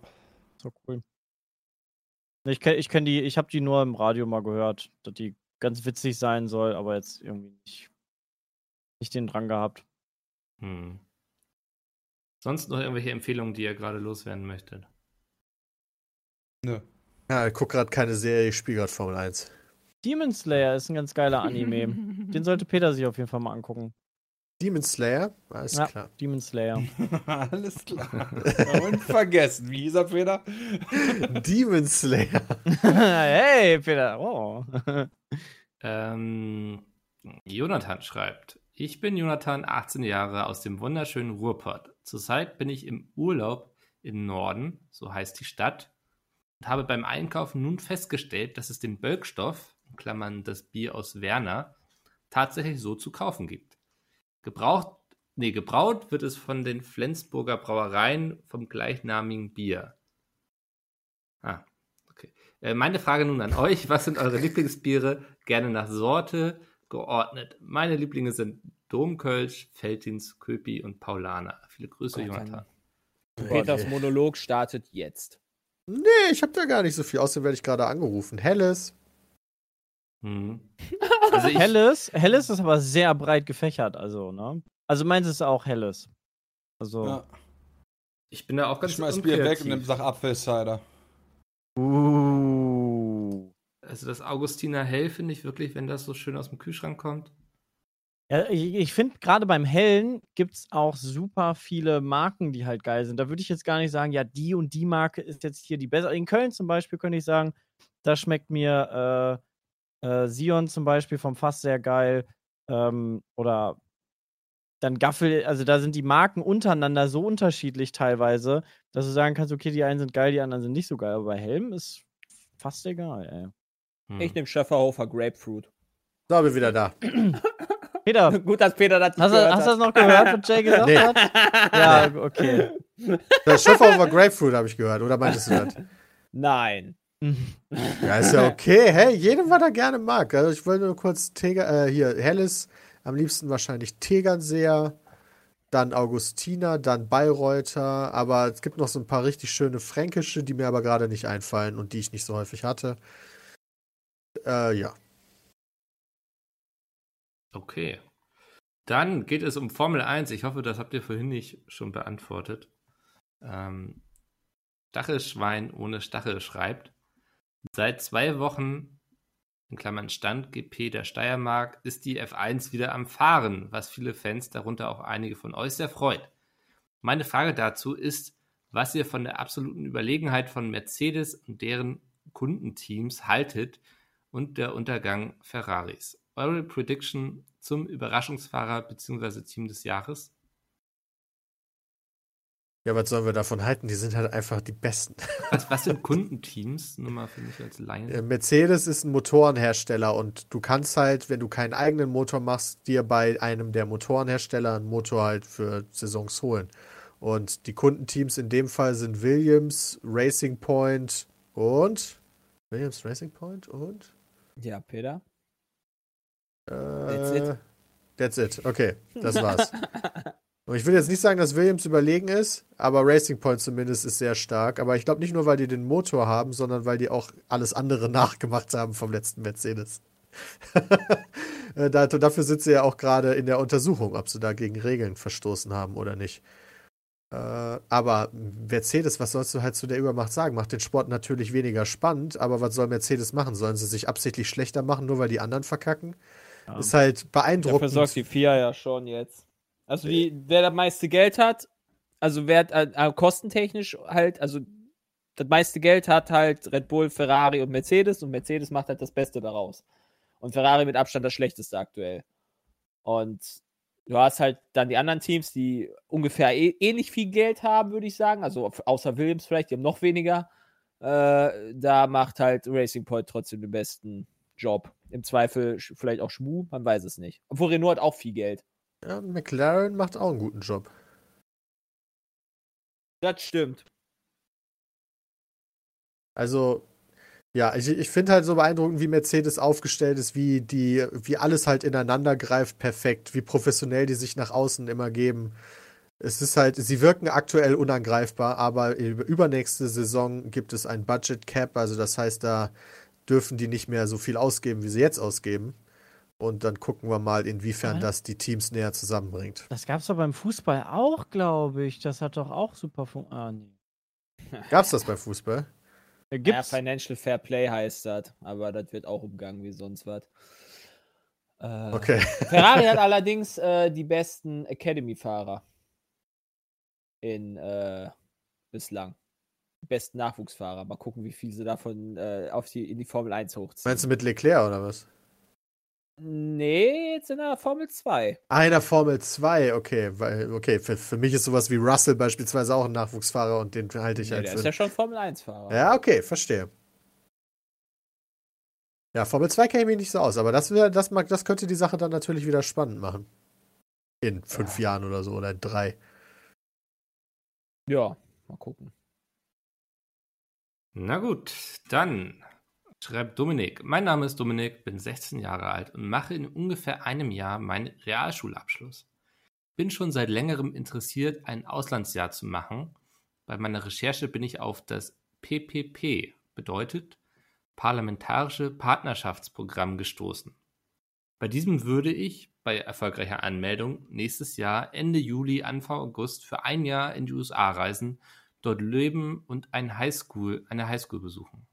So cool. Ich kenne ich kenn die, ich habe die nur im Radio mal gehört, dass die ganz witzig sein soll, aber jetzt irgendwie nicht, nicht den Drang gehabt. Hm. Sonst noch irgendwelche Empfehlungen, die ihr gerade loswerden möchtet? Nö. Ja, ich guck gerade keine Serie, ich spiele gerade Formel 1. Demon Slayer ist ein ganz geiler Anime. Den sollte Peter sich auf jeden Fall mal angucken. Demon Slayer, alles Ja. klar. Demon Slayer. Alles klar. Und vergessen. Wie hieß er, Peter? Demon Slayer. hey, Peter. Oh. Ähm, Jonathan schreibt: Ich bin Jonathan, 18 Jahre, aus dem wunderschönen Ruhrpott. Zurzeit bin ich im Urlaub im Norden, so heißt die Stadt, und habe beim Einkaufen nun festgestellt, dass es den Bölkstoff, in Klammern das Bier aus Werner, tatsächlich so zu kaufen gibt. Gebraucht, nee, gebraut wird es von den Flensburger Brauereien vom gleichnamigen Bier. Ah, okay. Äh, meine Frage nun an euch: Was sind eure Lieblingsbiere? Gerne nach Sorte geordnet. Meine Lieblinge sind Domkölsch, Veltins, Köpi und Paulaner. Viele Grüße, Gott, Jonathan. Peters Monolog startet jetzt. Nee, ich habe da gar nicht so viel. Außerdem werde ich gerade angerufen. Helles. Hm. Also Helles, Helles ist aber sehr breit gefächert, also, ne? Also meins ist auch Helles. Also. Ja. ich bin da auch ganz Ich schmeiß Bier weg und nimm Sach Apfelcider. Uh. Also das Augustiner Hell finde ich wirklich, wenn das so schön aus dem Kühlschrank kommt. Ja, ich, ich finde, gerade beim Hellen gibt es auch super viele Marken, die halt geil sind. Da würde ich jetzt gar nicht sagen, ja, die und die Marke ist jetzt hier die bessere. In Köln zum Beispiel könnte ich sagen, da schmeckt mir äh, äh, Sion zum Beispiel vom Fass sehr geil. Ähm, oder dann Gaffel, also da sind die Marken untereinander so unterschiedlich teilweise, dass du sagen kannst, okay, die einen sind geil, die anderen sind nicht so geil. Aber bei Helm ist fast egal, ey. Hm. Ich nehme Schöfferhofer Grapefruit. So, bin wieder da. Peter, Gut, dass Peter das hast du, gehört hast du das noch gehört, was Jay gesagt Nee. hat? Ja, okay. Das Schöpfer Grapefruit habe ich gehört, oder meintest du das? Nein. Ja, ist ja okay. Hey, jedem, was er gerne mag. Also ich wollte nur kurz Teger, äh, hier, Helles, am liebsten wahrscheinlich Tegernseer, dann Augustiner, dann Bayreuther, aber es gibt noch so ein paar richtig schöne fränkische, die mir aber gerade nicht einfallen und die ich nicht so häufig hatte. Äh, ja. Okay. Dann geht es um Formel 1. Ich hoffe, das habt ihr vorhin nicht schon beantwortet. Ähm, Stachelschwein ohne Stachel schreibt. Seit zwei Wochen, in Klammern Stand GP der Steiermark, ist die F1 wieder am Fahren, was viele Fans, darunter auch einige von euch, sehr freut. Meine Frage dazu ist, was ihr von der absoluten Überlegenheit von Mercedes und deren Kundenteams haltet und der Untergang Ferraris. Eure Prediction zum Überraschungsfahrer bzw. Team des Jahres? Ja, was sollen wir davon halten? Die sind halt einfach die Besten. Was, was sind Kundenteams? Nur mal für mich als Laien. Äh, Mercedes ist ein Motorenhersteller und du kannst halt, wenn du keinen eigenen Motor machst, dir bei einem der Motorenhersteller einen Motor halt für Saisons holen. Und die Kundenteams in dem Fall sind Williams, Racing Point und Williams Racing Point und Ja, Peter. äh, That's it. That's it. Okay, das war's. Und ich will jetzt nicht sagen, dass Williams überlegen ist, aber Racing Point zumindest ist sehr stark. Aber ich glaube nicht nur, weil die den Motor haben, sondern weil die auch alles andere nachgemacht haben vom letzten Mercedes. Äh, da, dafür sind sie ja auch gerade in der Untersuchung, ob sie da gegen Regeln verstoßen haben oder nicht. Äh, aber Mercedes, was sollst du halt zu der Übermacht sagen? Macht den Sport natürlich weniger spannend, aber was soll Mercedes machen? Sollen sie sich absichtlich schlechter machen, nur weil die anderen verkacken? Ja. Ist halt beeindruckend. Dafür sorgt die FIA ja schon jetzt. Also wie, wer das meiste Geld hat, also wer äh, äh, kostentechnisch halt, also das meiste Geld hat halt Red Bull, Ferrari und Mercedes und Mercedes macht halt das Beste daraus. Und Ferrari mit Abstand das Schlechteste aktuell. Und du hast halt dann die anderen Teams, die ungefähr eh, ähnlich viel Geld haben, würde ich sagen. Also außer Williams vielleicht, die haben noch weniger. Äh, da macht halt Racing Point trotzdem den besten Job. Im Zweifel vielleicht auch Schmu, man weiß es nicht. Obwohl Renault hat auch viel Geld. Ja, McLaren macht auch einen guten Job. Das stimmt. Also, ja, ich, ich finde halt so beeindruckend, wie Mercedes aufgestellt ist, wie die, wie alles halt ineinander greift, perfekt, wie professionell die sich nach außen immer geben. Es ist halt, sie wirken aktuell unangreifbar, aber über- übernächste Saison gibt es ein Budget Cap, also das heißt, da dürfen die nicht mehr so viel ausgeben, wie sie jetzt ausgeben. Und dann gucken wir mal, inwiefern das die Teams näher zusammenbringt. Das gab's doch beim Fußball auch, glaube ich. Das hat doch auch super funktioniert. Ah, nee. Gab's das beim Fußball? Ja, Ja, gibt's. Financial Fair Play heißt das, aber das wird auch umgangen wie sonst was. Äh, Okay. Ferrari hat allerdings äh, die besten Academy-Fahrer in äh, bislang. Die besten Nachwuchsfahrer. Mal gucken, wie viel sie davon äh, auf die, in die Formel 1 hochziehen. Meinst du mit Leclerc oder was? Nee, jetzt in der Formel 2. Einer Formel 2, okay, weil, okay, für, für mich ist sowas wie Russell beispielsweise auch ein Nachwuchsfahrer und den halte ich Nee, halt der ist ja schon Formel 1-Fahrer. Ja, okay, verstehe. Ja, Formel 2 kenne ich mich nicht so aus, aber das wäre, das mag, das könnte die Sache dann natürlich wieder spannend machen. In fünf Jahren oder so oder in drei. Ja, mal gucken. Na gut, dann schreibt Dominik. Mein Name ist Dominik, bin 16 Jahre alt und mache in ungefähr einem Jahr meinen Realschulabschluss. Bin schon seit längerem interessiert, ein Auslandsjahr zu machen. Bei meiner Recherche bin ich auf das PPP, bedeutet Parlamentarische Partnerschaftsprogramm, gestoßen. Bei diesem würde ich, bei erfolgreicher Anmeldung, nächstes Jahr Ende Juli, Anfang August für ein Jahr in die USA reisen dort leben und ein Highschool, eine Highschool besuchen.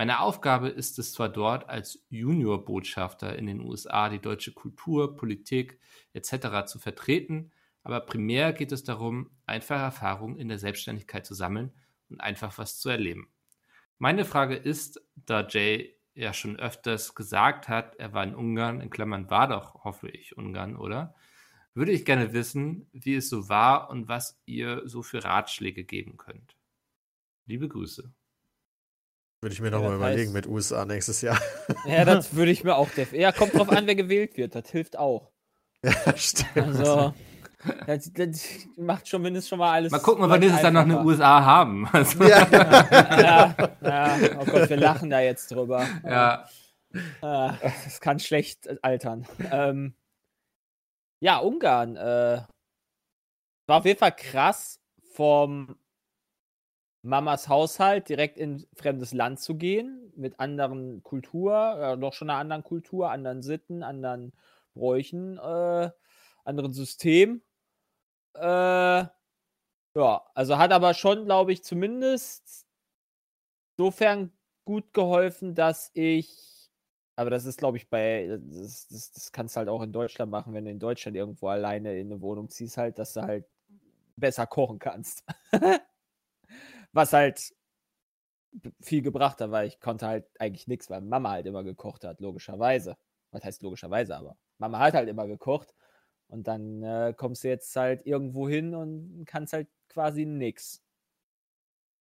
Meine Aufgabe ist es zwar dort als Juniorbotschafter in den USA die deutsche Kultur, Politik etc. zu vertreten, aber primär geht es darum, einfach Erfahrungen in der Selbstständigkeit zu sammeln und einfach was zu erleben. Meine Frage ist, da Jay ja schon öfters gesagt hat, er war in Ungarn, in Klammern war doch, hoffe ich, Ungarn, oder? würde ich gerne wissen, wie es so war und was ihr so für Ratschläge geben könnt. Liebe Grüße. Würde ich mir Ja, nochmal das überlegen heißt- mit USA nächstes Jahr. Ja, das würde ich mir auch. def- Ja, kommt drauf an, wer gewählt wird. Das hilft auch. ja, stimmt. Also, das, das macht schon mindestens schon mal alles. Mal gucken, ob wir nächstes Jahr noch eine. USA haben. Also, ja. Ja, ja, oh Gott, wir lachen da jetzt drüber. ja. Ah, Das kann schlecht altern. Ähm, ja, Ungarn. Äh, war auf jeden Fall krass, vom Mamas Haushalt direkt in fremdes Land zu gehen, mit anderen Kultur, ja, doch schon einer anderen Kultur, anderen Sitten, anderen Bräuchen, äh, anderen System. Äh, ja, also hat aber schon, glaube ich, zumindest insofern gut geholfen, dass ich aber das ist, glaube ich, bei, das, das, das kannst du halt auch in Deutschland machen, wenn du in Deutschland irgendwo alleine in eine Wohnung ziehst, halt, dass du halt besser kochen kannst. Was halt viel gebracht hat, weil ich konnte halt eigentlich nichts, weil Mama halt immer gekocht hat, logischerweise. Was heißt logischerweise, aber Mama hat halt immer gekocht. Und dann äh, kommst du jetzt halt irgendwo hin und kannst halt quasi nix.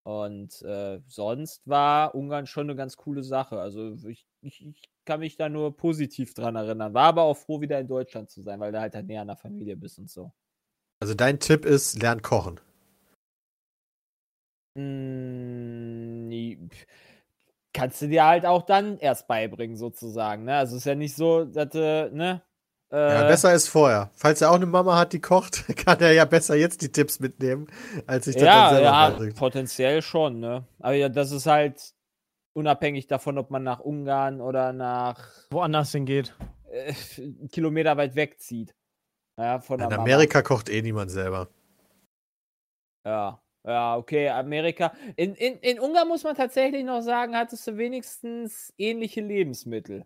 Und äh, sonst war Ungarn schon eine ganz coole Sache. Also ich, ich, ich kann mich da nur positiv dran erinnern. War aber auch froh, wieder in Deutschland zu sein, weil du halt, halt näher an der Familie bist und so. Also dein Tipp ist, lern kochen. Pf, Kannst du dir halt auch dann erst beibringen, sozusagen. Ne? Also es ist ja nicht so, dass du, ne? Ja, Äh, besser ist vorher. Falls er auch eine Mama hat, die kocht, kann er ja besser jetzt die Tipps mitnehmen, als sich das dann ja, selber ja, beibringt. potenziell schon, ne? Aber ja, das ist halt unabhängig davon, ob man nach Ungarn oder nach Woanders hingeht. äh, Kilometer weit wegzieht. Ja, von der In Mama. Amerika kocht eh niemand selber. Ja, ja, okay, Amerika. In, in, in Ungarn muss man tatsächlich noch sagen, hattest du wenigstens ähnliche Lebensmittel.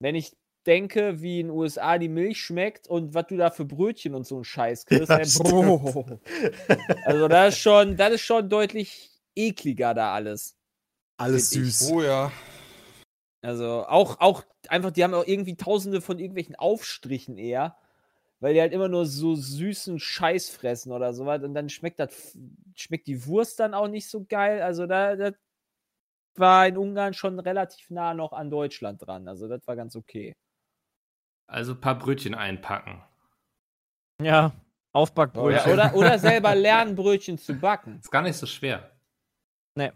Wenn ich denke, wie in den USA die Milch schmeckt und was du da für Brötchen und so einen Scheiß kriegst, Ja, bro. Also das ist schon, das ist schon deutlich ekliger da alles. Alles süß. Oh ja. Also auch, auch einfach, die haben auch irgendwie tausende von irgendwelchen Aufstrichen eher, weil die halt immer nur so süßen Scheiß fressen oder sowas und dann schmeckt das, schmeckt die Wurst dann auch nicht so geil. Also da, das war in Ungarn schon relativ nah noch an Deutschland dran. Also das war ganz okay. Also ein paar Brötchen einpacken. Ja, Oder, Aufbackbrötchen. oder, oder selber lernen, Brötchen zu backen. Ist gar nicht so schwer. Nee.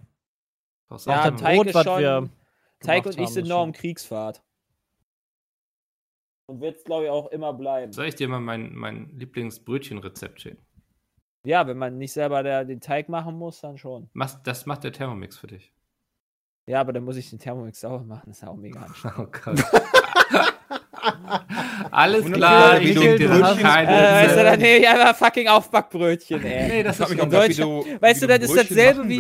Ja, Teig Brot, schon- wir Teig und ich sind ist noch im Kriegsfahrt. Und wird es, glaube ich, auch immer bleiben. Soll ich dir mal mein, mein Lieblingsbrötchenrezept schicken? Ja, wenn man nicht selber der, den Teig machen muss, dann schon. Machst- Das macht der Thermomix für dich. Ja, aber dann muss ich den Thermomix sauber machen. Das ist ja auch mega anstrengend. Oh Gott. Alles klar, wie ich du leg dir das Brötchen- keine Äh, weißt du, dann nehme ich einfach fucking Aufbackbrötchen, ey. Nee, das frag ist mich auch Deutsche- du, weißt wie du, das ist dasselbe wie-.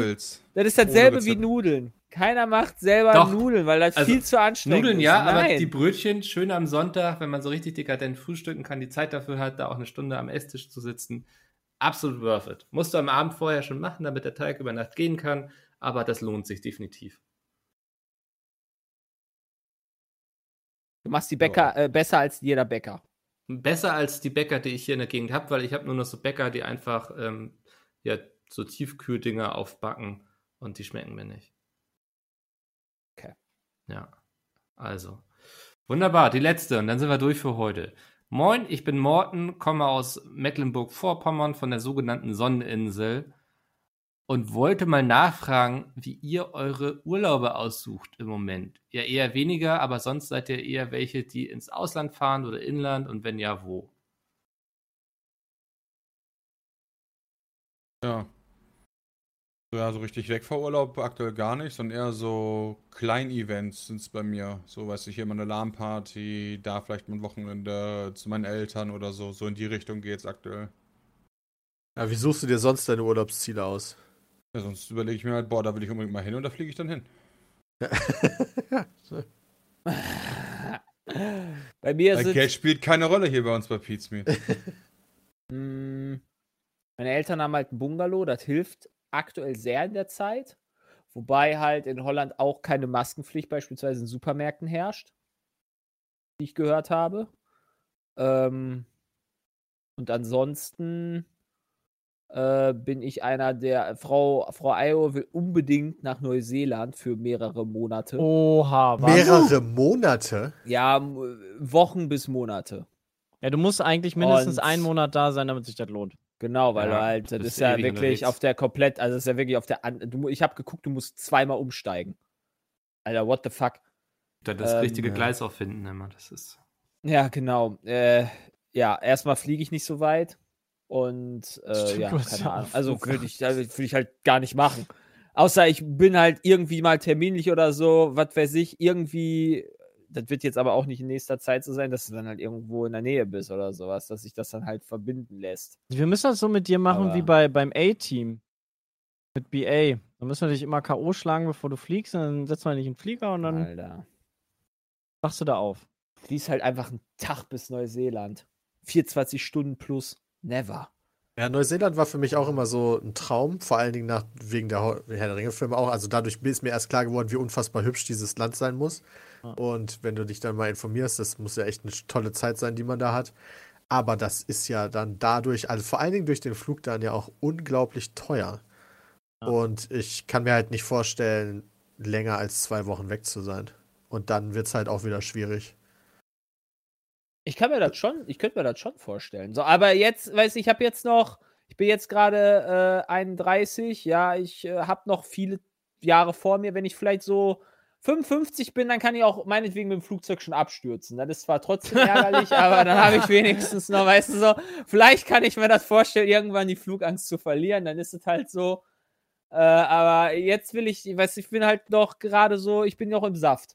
Das ist dasselbe wie. Nudeln. Keiner macht selber Doch. Nudeln, weil das Also, viel zu anstrengend Nudeln ist. ja, Nein. aber die Brötchen schön am Sonntag, wenn man so richtig dekadent frühstücken kann, die Zeit dafür hat, da auch eine Stunde am Esstisch zu sitzen. Absolut worth it. Musst du am Abend vorher schon machen, damit der Teig über Nacht gehen kann, aber das lohnt sich definitiv. Du machst die Bäcker äh, besser als jeder Bäcker. Besser als die Bäcker, die ich hier in der Gegend habe, weil ich habe nur noch so Bäcker, die einfach ähm, ja, so Tiefkühldinger aufbacken und die schmecken mir nicht. Okay. Ja, also. Wunderbar, die letzte und dann sind wir durch für heute. Moin, ich bin Morten, komme aus Mecklenburg-Vorpommern von der sogenannten Sonneninsel und wollte mal nachfragen, wie ihr eure Urlaube aussucht im Moment. Ja, eher weniger, aber sonst seid ihr eher welche, die ins Ausland fahren oder Inland und wenn ja, wo? Ja. So, Ja, so richtig weg vor Urlaub aktuell gar nicht, sondern eher so Klein-Events sind es bei mir. So, weiß ich, hier mal eine LAN-Party, da vielleicht mal ein Wochenende zu meinen Eltern oder so. So in die Richtung geht's aktuell. Ja, wie suchst du dir sonst deine Urlaubsziele aus? Ja, sonst überlege ich mir halt, boah, da will ich unbedingt mal hin und da fliege ich dann hin. ja, so. Bei mir sind Geld spielt keine Rolle hier bei uns bei Meat. Mm, Meine Eltern haben halt ein Bungalow, das hilft aktuell sehr in der Zeit. Wobei halt in Holland auch keine Maskenpflicht beispielsweise in Supermärkten herrscht, die ich gehört habe. Ähm, und ansonsten äh, bin ich einer der Frau Frau Ayo will unbedingt nach Neuseeland für mehrere Monate. Oha, was? Mehrere Monate? Ja, Wochen bis Monate. Ja, du musst eigentlich mindestens Und- einen Monat da sein, damit sich das lohnt. Genau, weil Ja, du halt, das ist ja wirklich unterwegs. auf der komplett, also das ist ja wirklich auf der, an, du, ich habe geguckt, du musst zweimal umsteigen. Alter, what the fuck? Da das Ähm, richtige. Gleis auch finden immer. Das ist. Ja, genau. Äh, ja, erstmal fliege ich nicht so weit und äh, Stimmt, ja, keine Ahnung. Also Flug würde ich, also würd ich halt gar nicht machen. Außer ich bin halt irgendwie mal terminlich oder so, was weiß ich, irgendwie, das wird jetzt aber auch nicht in nächster Zeit so sein, dass du dann halt irgendwo in der Nähe bist oder sowas, dass sich das dann halt verbinden lässt. Wir müssen das so mit dir machen wie Aber- bei, beim A-Team. Mit BA. Da müssen wir dich immer K.O. schlagen, bevor du fliegst. Und dann setzen wir dich in den Flieger und dann Alter. wachst du da auf. fließt halt einfach einen Tag bis Neuseeland. 24 Stunden plus. Never. Ja, Neuseeland war für mich auch immer so ein Traum, vor allen Dingen nach, wegen der Herr der Ringe-Filme auch. Also dadurch ist mir erst klar geworden, wie unfassbar hübsch dieses Land sein muss. Ja. Und wenn du dich dann mal informierst, das muss ja echt eine tolle Zeit sein, die man da hat. Aber das ist ja dann dadurch, also vor allen Dingen durch den Flug dann ja auch unglaublich teuer. Ja. Und ich kann mir halt nicht vorstellen, länger als zwei Wochen weg zu sein. Und dann wird es halt auch wieder schwierig. Ich kann mir das schon, ich könnte mir das schon vorstellen. So, aber jetzt, weiß ich, ich habe jetzt noch, ich bin jetzt gerade äh, 31, ja, ich äh, habe noch viele Jahre vor mir. Wenn ich vielleicht so 55 bin, dann kann ich auch meinetwegen mit dem Flugzeug schon abstürzen. Das ist zwar trotzdem ärgerlich, aber dann habe ich wenigstens noch, weißt du so, vielleicht kann ich mir das vorstellen, irgendwann die Flugangst zu verlieren. Dann ist es halt so. Äh, aber jetzt will ich, ich weiß, ich bin halt noch gerade so, ich bin noch im Saft.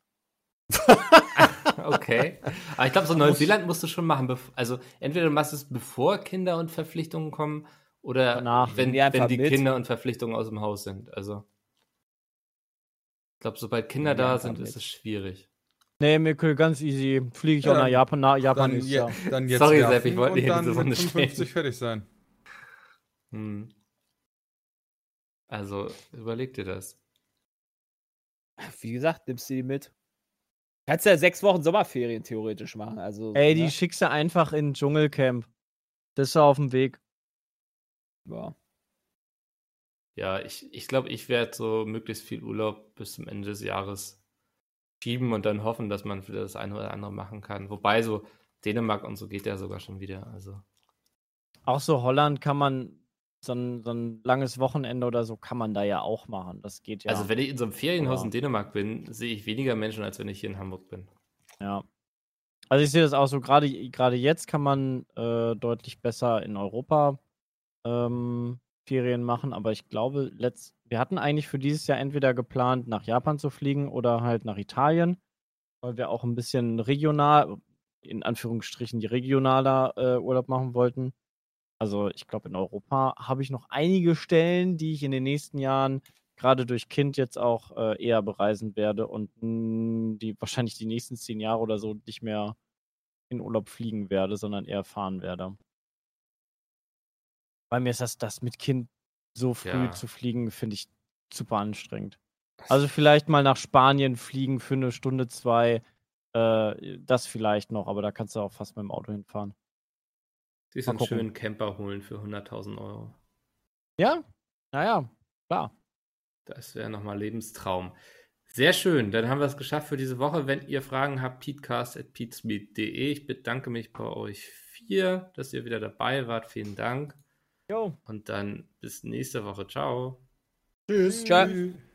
Okay. Aber ich glaube, so Neuseeland musst du schon machen. Also entweder du machst es bevor Kinder und Verpflichtungen kommen oder Danach. wenn, wenn die mit. Kinder und Verpflichtungen aus dem Haus sind. Also ich glaube, sobald Kinder da sind, mit. ist es schwierig. Nee, Mikkel, ganz easy. Fliege ich Ja, auch nach Japan. Na, Japan Dann, ist je, ja. dann jetzt Sorry, Sepp, ich wollte nicht in diese Runde 55 stehen. fertig sein. Hm. Also überleg dir das. Wie gesagt, nimmst du die mit. Kannst ja sechs Wochen Sommerferien theoretisch machen. Also, Ey, die ne? schickst du einfach in Dschungelcamp. Das ist ja auf dem Weg. ja. Ja, ich, ich glaube, ich werde so möglichst viel Urlaub bis zum Ende des Jahres schieben und dann hoffen, dass man wieder das eine oder andere machen kann. Wobei so Dänemark und so geht ja sogar schon wieder. Also Auch so Holland kann man, so ein, so ein langes Wochenende oder so, kann man da ja auch machen. Das geht ja. Also wenn ich in so einem Ferienhaus Ja. in Dänemark bin, sehe ich weniger Menschen, als wenn ich hier in Hamburg bin. Ja. Also ich sehe das auch so, gerade jetzt kann man äh, deutlich besser in Europa ähm, Ferien machen, aber ich glaube, letzt, wir hatten eigentlich für dieses Jahr entweder geplant, nach Japan zu fliegen oder halt nach Italien, weil wir auch ein bisschen regional, in Anführungsstrichen die regionaler äh, Urlaub machen wollten. Also ich glaube, in Europa habe ich noch einige Stellen, die ich in den nächsten Jahren gerade durch Kind jetzt auch äh, eher bereisen werde und mh, die wahrscheinlich die nächsten zehn Jahre oder so nicht mehr in Urlaub fliegen werde, sondern eher fahren werde. Bei mir ist das, das mit Kind so früh Ja. zu fliegen, finde ich super anstrengend. Also vielleicht mal nach Spanien fliegen für eine Stunde, zwei, äh, das vielleicht noch, aber da kannst du auch fast mit dem Auto hinfahren. Ist Mal einen gucken. schönen Camper holen für 100.000 Euro. Ja, naja, klar. Das wäre nochmal Lebenstraum. Sehr schön, dann haben wir es geschafft für diese Woche. Wenn ihr Fragen habt, peatcast.peatsmeet.de. Ich bedanke mich bei euch vier, dass ihr wieder dabei wart. Vielen Dank. Jo. Und dann bis nächste Woche. Ciao. Tschüss. Ciao. Tschüss.